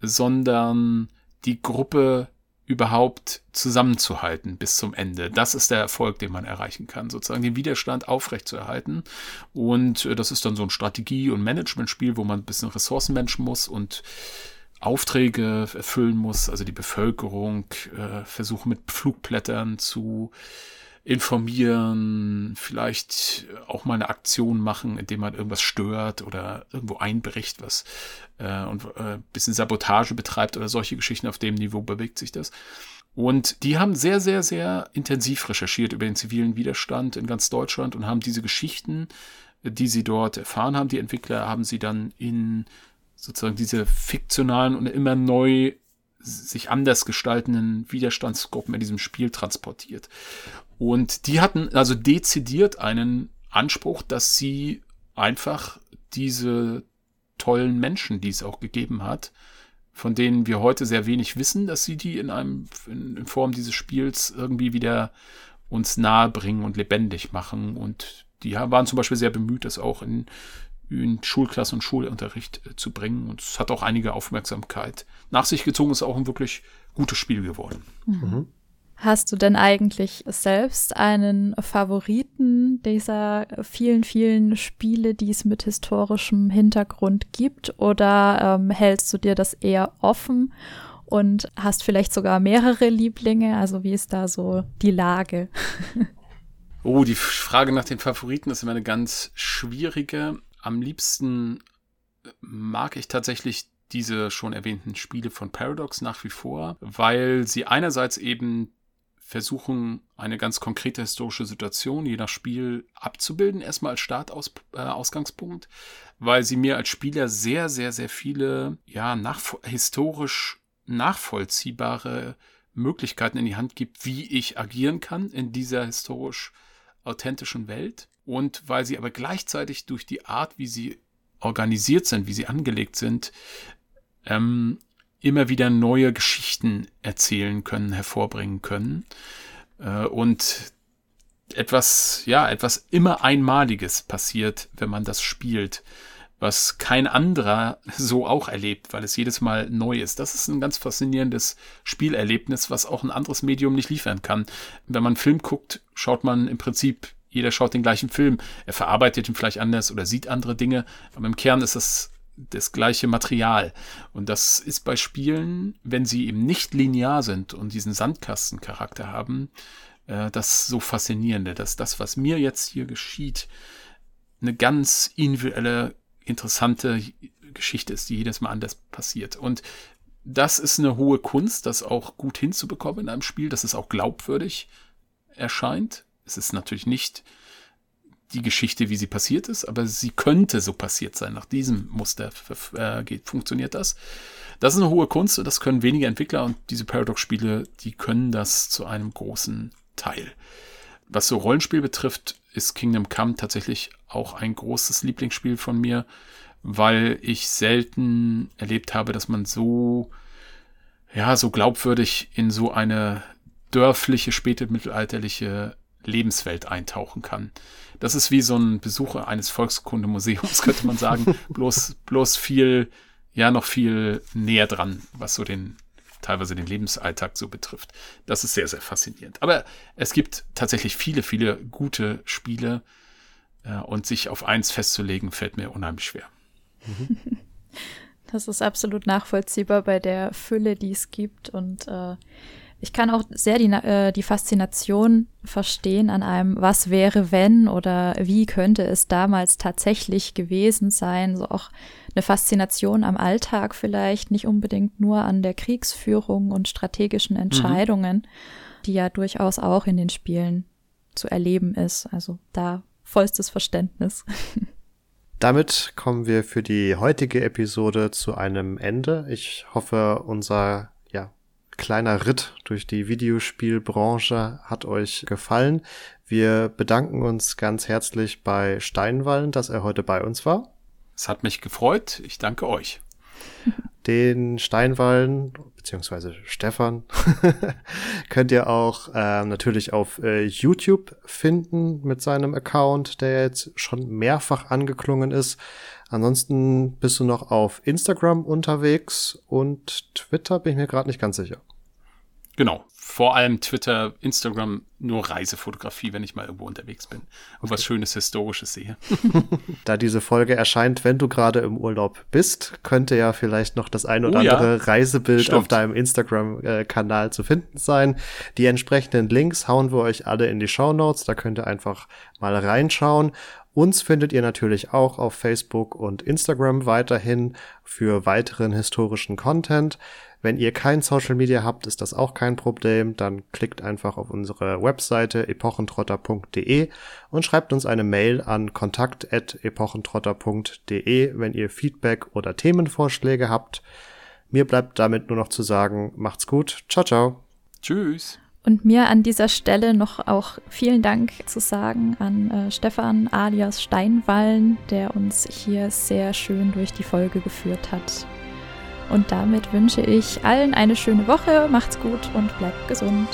sondern die Gruppe überhaupt zusammenzuhalten bis zum Ende. Das ist der Erfolg, den man erreichen kann, sozusagen den Widerstand aufrechtzuerhalten. Und äh, das ist dann so ein Strategie- und Managementspiel, wo man ein bisschen Ressourcenmenschen muss und Aufträge erfüllen muss, also die Bevölkerung äh, versuchen mit Flugblättern zu informieren, vielleicht auch mal eine Aktion machen, indem man irgendwas stört oder irgendwo einbricht, was äh, und äh, bisschen Sabotage betreibt oder solche Geschichten. Auf dem Niveau bewegt sich das. Und die haben sehr, sehr, sehr intensiv recherchiert über den zivilen Widerstand in ganz Deutschland und haben diese Geschichten, die sie dort erfahren haben, die Entwickler haben sie dann in sozusagen diese fiktionalen und immer neu sich anders gestaltenden Widerstandsgruppen in diesem Spiel transportiert. Und die hatten also dezidiert einen Anspruch, dass sie einfach diese tollen Menschen, die es auch gegeben hat, von denen wir heute sehr wenig wissen, dass sie die in einem in, in Form dieses Spiels irgendwie wieder uns nahe bringen und lebendig machen. Und die waren zum Beispiel sehr bemüht, das auch in, in Schulklasse und Schulunterricht äh, zu bringen. Und es hat auch einige Aufmerksamkeit nach sich gezogen. Ist auch ein wirklich gutes Spiel geworden. Mhm. Hast du denn eigentlich selbst einen Favoriten dieser vielen, vielen Spiele, die es mit historischem Hintergrund gibt? Oder ähm, hältst du dir das eher offen und hast vielleicht sogar mehrere Lieblinge? Also wie ist da so die Lage? (laughs) oh, die Frage nach den Favoriten ist immer eine ganz schwierige. Am liebsten mag ich tatsächlich diese schon erwähnten Spiele von Paradox nach wie vor, weil sie einerseits eben versuchen, eine ganz konkrete historische Situation je nach Spiel abzubilden, erstmal als Startausgangspunkt, äh, weil sie mir als Spieler sehr, sehr, sehr viele, ja, nach, historisch nachvollziehbare Möglichkeiten in die Hand gibt, wie ich agieren kann in dieser historisch authentischen Welt. Und weil sie aber gleichzeitig durch die Art, wie sie organisiert sind, wie sie angelegt sind, ähm, immer wieder neue Geschichten erzählen können, hervorbringen können. Äh, und etwas, ja, etwas immer Einmaliges passiert, wenn man das spielt, was kein anderer (laughs) so auch erlebt, weil es jedes Mal neu ist. Das ist ein ganz faszinierendes Spielerlebnis, was auch ein anderes Medium nicht liefern kann. Wenn man einen Film guckt, schaut man im Prinzip, jeder schaut den gleichen Film. Er verarbeitet ihn vielleicht anders oder sieht andere Dinge, aber im Kern ist es das gleiche Material. Und das ist bei Spielen, wenn sie eben nicht linear sind und diesen Sandkastencharakter haben, äh, das so faszinierende, dass das, was mir jetzt hier geschieht, eine ganz individuelle, interessante Geschichte ist, die jedes Mal anders passiert. Und das ist eine hohe Kunst, das auch gut hinzubekommen in einem Spiel, dass es auch glaubwürdig erscheint. Es ist natürlich nicht die Geschichte, wie sie passiert ist, aber sie könnte so passiert sein. Nach diesem Muster äh, geht, funktioniert das. Das ist eine hohe Kunst und das können wenige Entwickler und diese Paradox-Spiele, die können das zu einem großen Teil. Was so Rollenspiel betrifft, ist Kingdom Come tatsächlich auch ein großes Lieblingsspiel von mir, weil ich selten erlebt habe, dass man so, ja, so glaubwürdig in so eine dörfliche, spätmittelalterliche Lebenswelt eintauchen kann. Das ist wie so ein Besucher eines Volkskundemuseums, (laughs) könnte man sagen. bloß, bloß viel, ja, noch viel näher dran, was so den teilweise den Lebensalltag so betrifft. Das ist sehr, sehr faszinierend. Aber es gibt tatsächlich viele, viele gute Spiele äh, und sich auf eins festzulegen, fällt mir unheimlich schwer. (laughs) Das ist absolut nachvollziehbar bei der Fülle, die es gibt und äh, ich kann auch sehr die, äh, die Faszination verstehen an einem Was wäre wenn oder wie könnte es damals tatsächlich gewesen sein. So auch eine Faszination am Alltag vielleicht, nicht unbedingt nur an der Kriegsführung und strategischen mhm. Entscheidungen, mhm. die ja durchaus auch in den Spielen zu erleben ist. Also da vollstes Verständnis. (laughs) Damit kommen wir für die heutige Episode zu einem Ende. Ich hoffe, unser kleiner Ritt durch die Videospielbranche hat euch gefallen. Wir bedanken uns ganz herzlich bei Steinwallen, dass er heute bei uns war. Es hat mich gefreut. Ich danke euch. (laughs) Den Steinwallen beziehungsweise Stefan (laughs) könnt ihr auch äh, natürlich auf äh, YouTube finden mit seinem Account, der jetzt schon mehrfach angeklungen ist. Ansonsten bist du noch auf Instagram unterwegs und Twitter bin ich mir gerade nicht ganz sicher. Genau. Vor allem Twitter, Instagram, nur Reisefotografie, wenn ich mal irgendwo unterwegs bin und okay. was Schönes Historisches sehe. (laughs) (laughs) da diese Folge erscheint, wenn du gerade im Urlaub bist, könnte ja vielleicht noch das ein oder oh, andere ja. Reisebild Stimmt. auf deinem Instagram-Kanal zu finden sein. Die entsprechenden Links hauen wir euch alle in die Show Notes. Da könnt ihr einfach mal reinschauen. Uns findet ihr natürlich auch auf Facebook und Instagram weiterhin für weiteren historischen Content. Wenn ihr kein Social Media habt, ist das auch kein Problem. Dann klickt einfach auf unsere Webseite epochentrotter.de und schreibt uns eine Mail an kontakt.epochentrotter.de, wenn ihr Feedback oder Themenvorschläge habt. Mir bleibt damit nur noch zu sagen, macht's gut. Ciao, ciao. Tschüss. Und mir an dieser Stelle noch auch vielen Dank zu sagen an äh, Stefan alias Steinwallen, der uns hier sehr schön durch die Folge geführt hat. Und damit wünsche ich allen eine schöne Woche, macht's gut und bleibt gesund.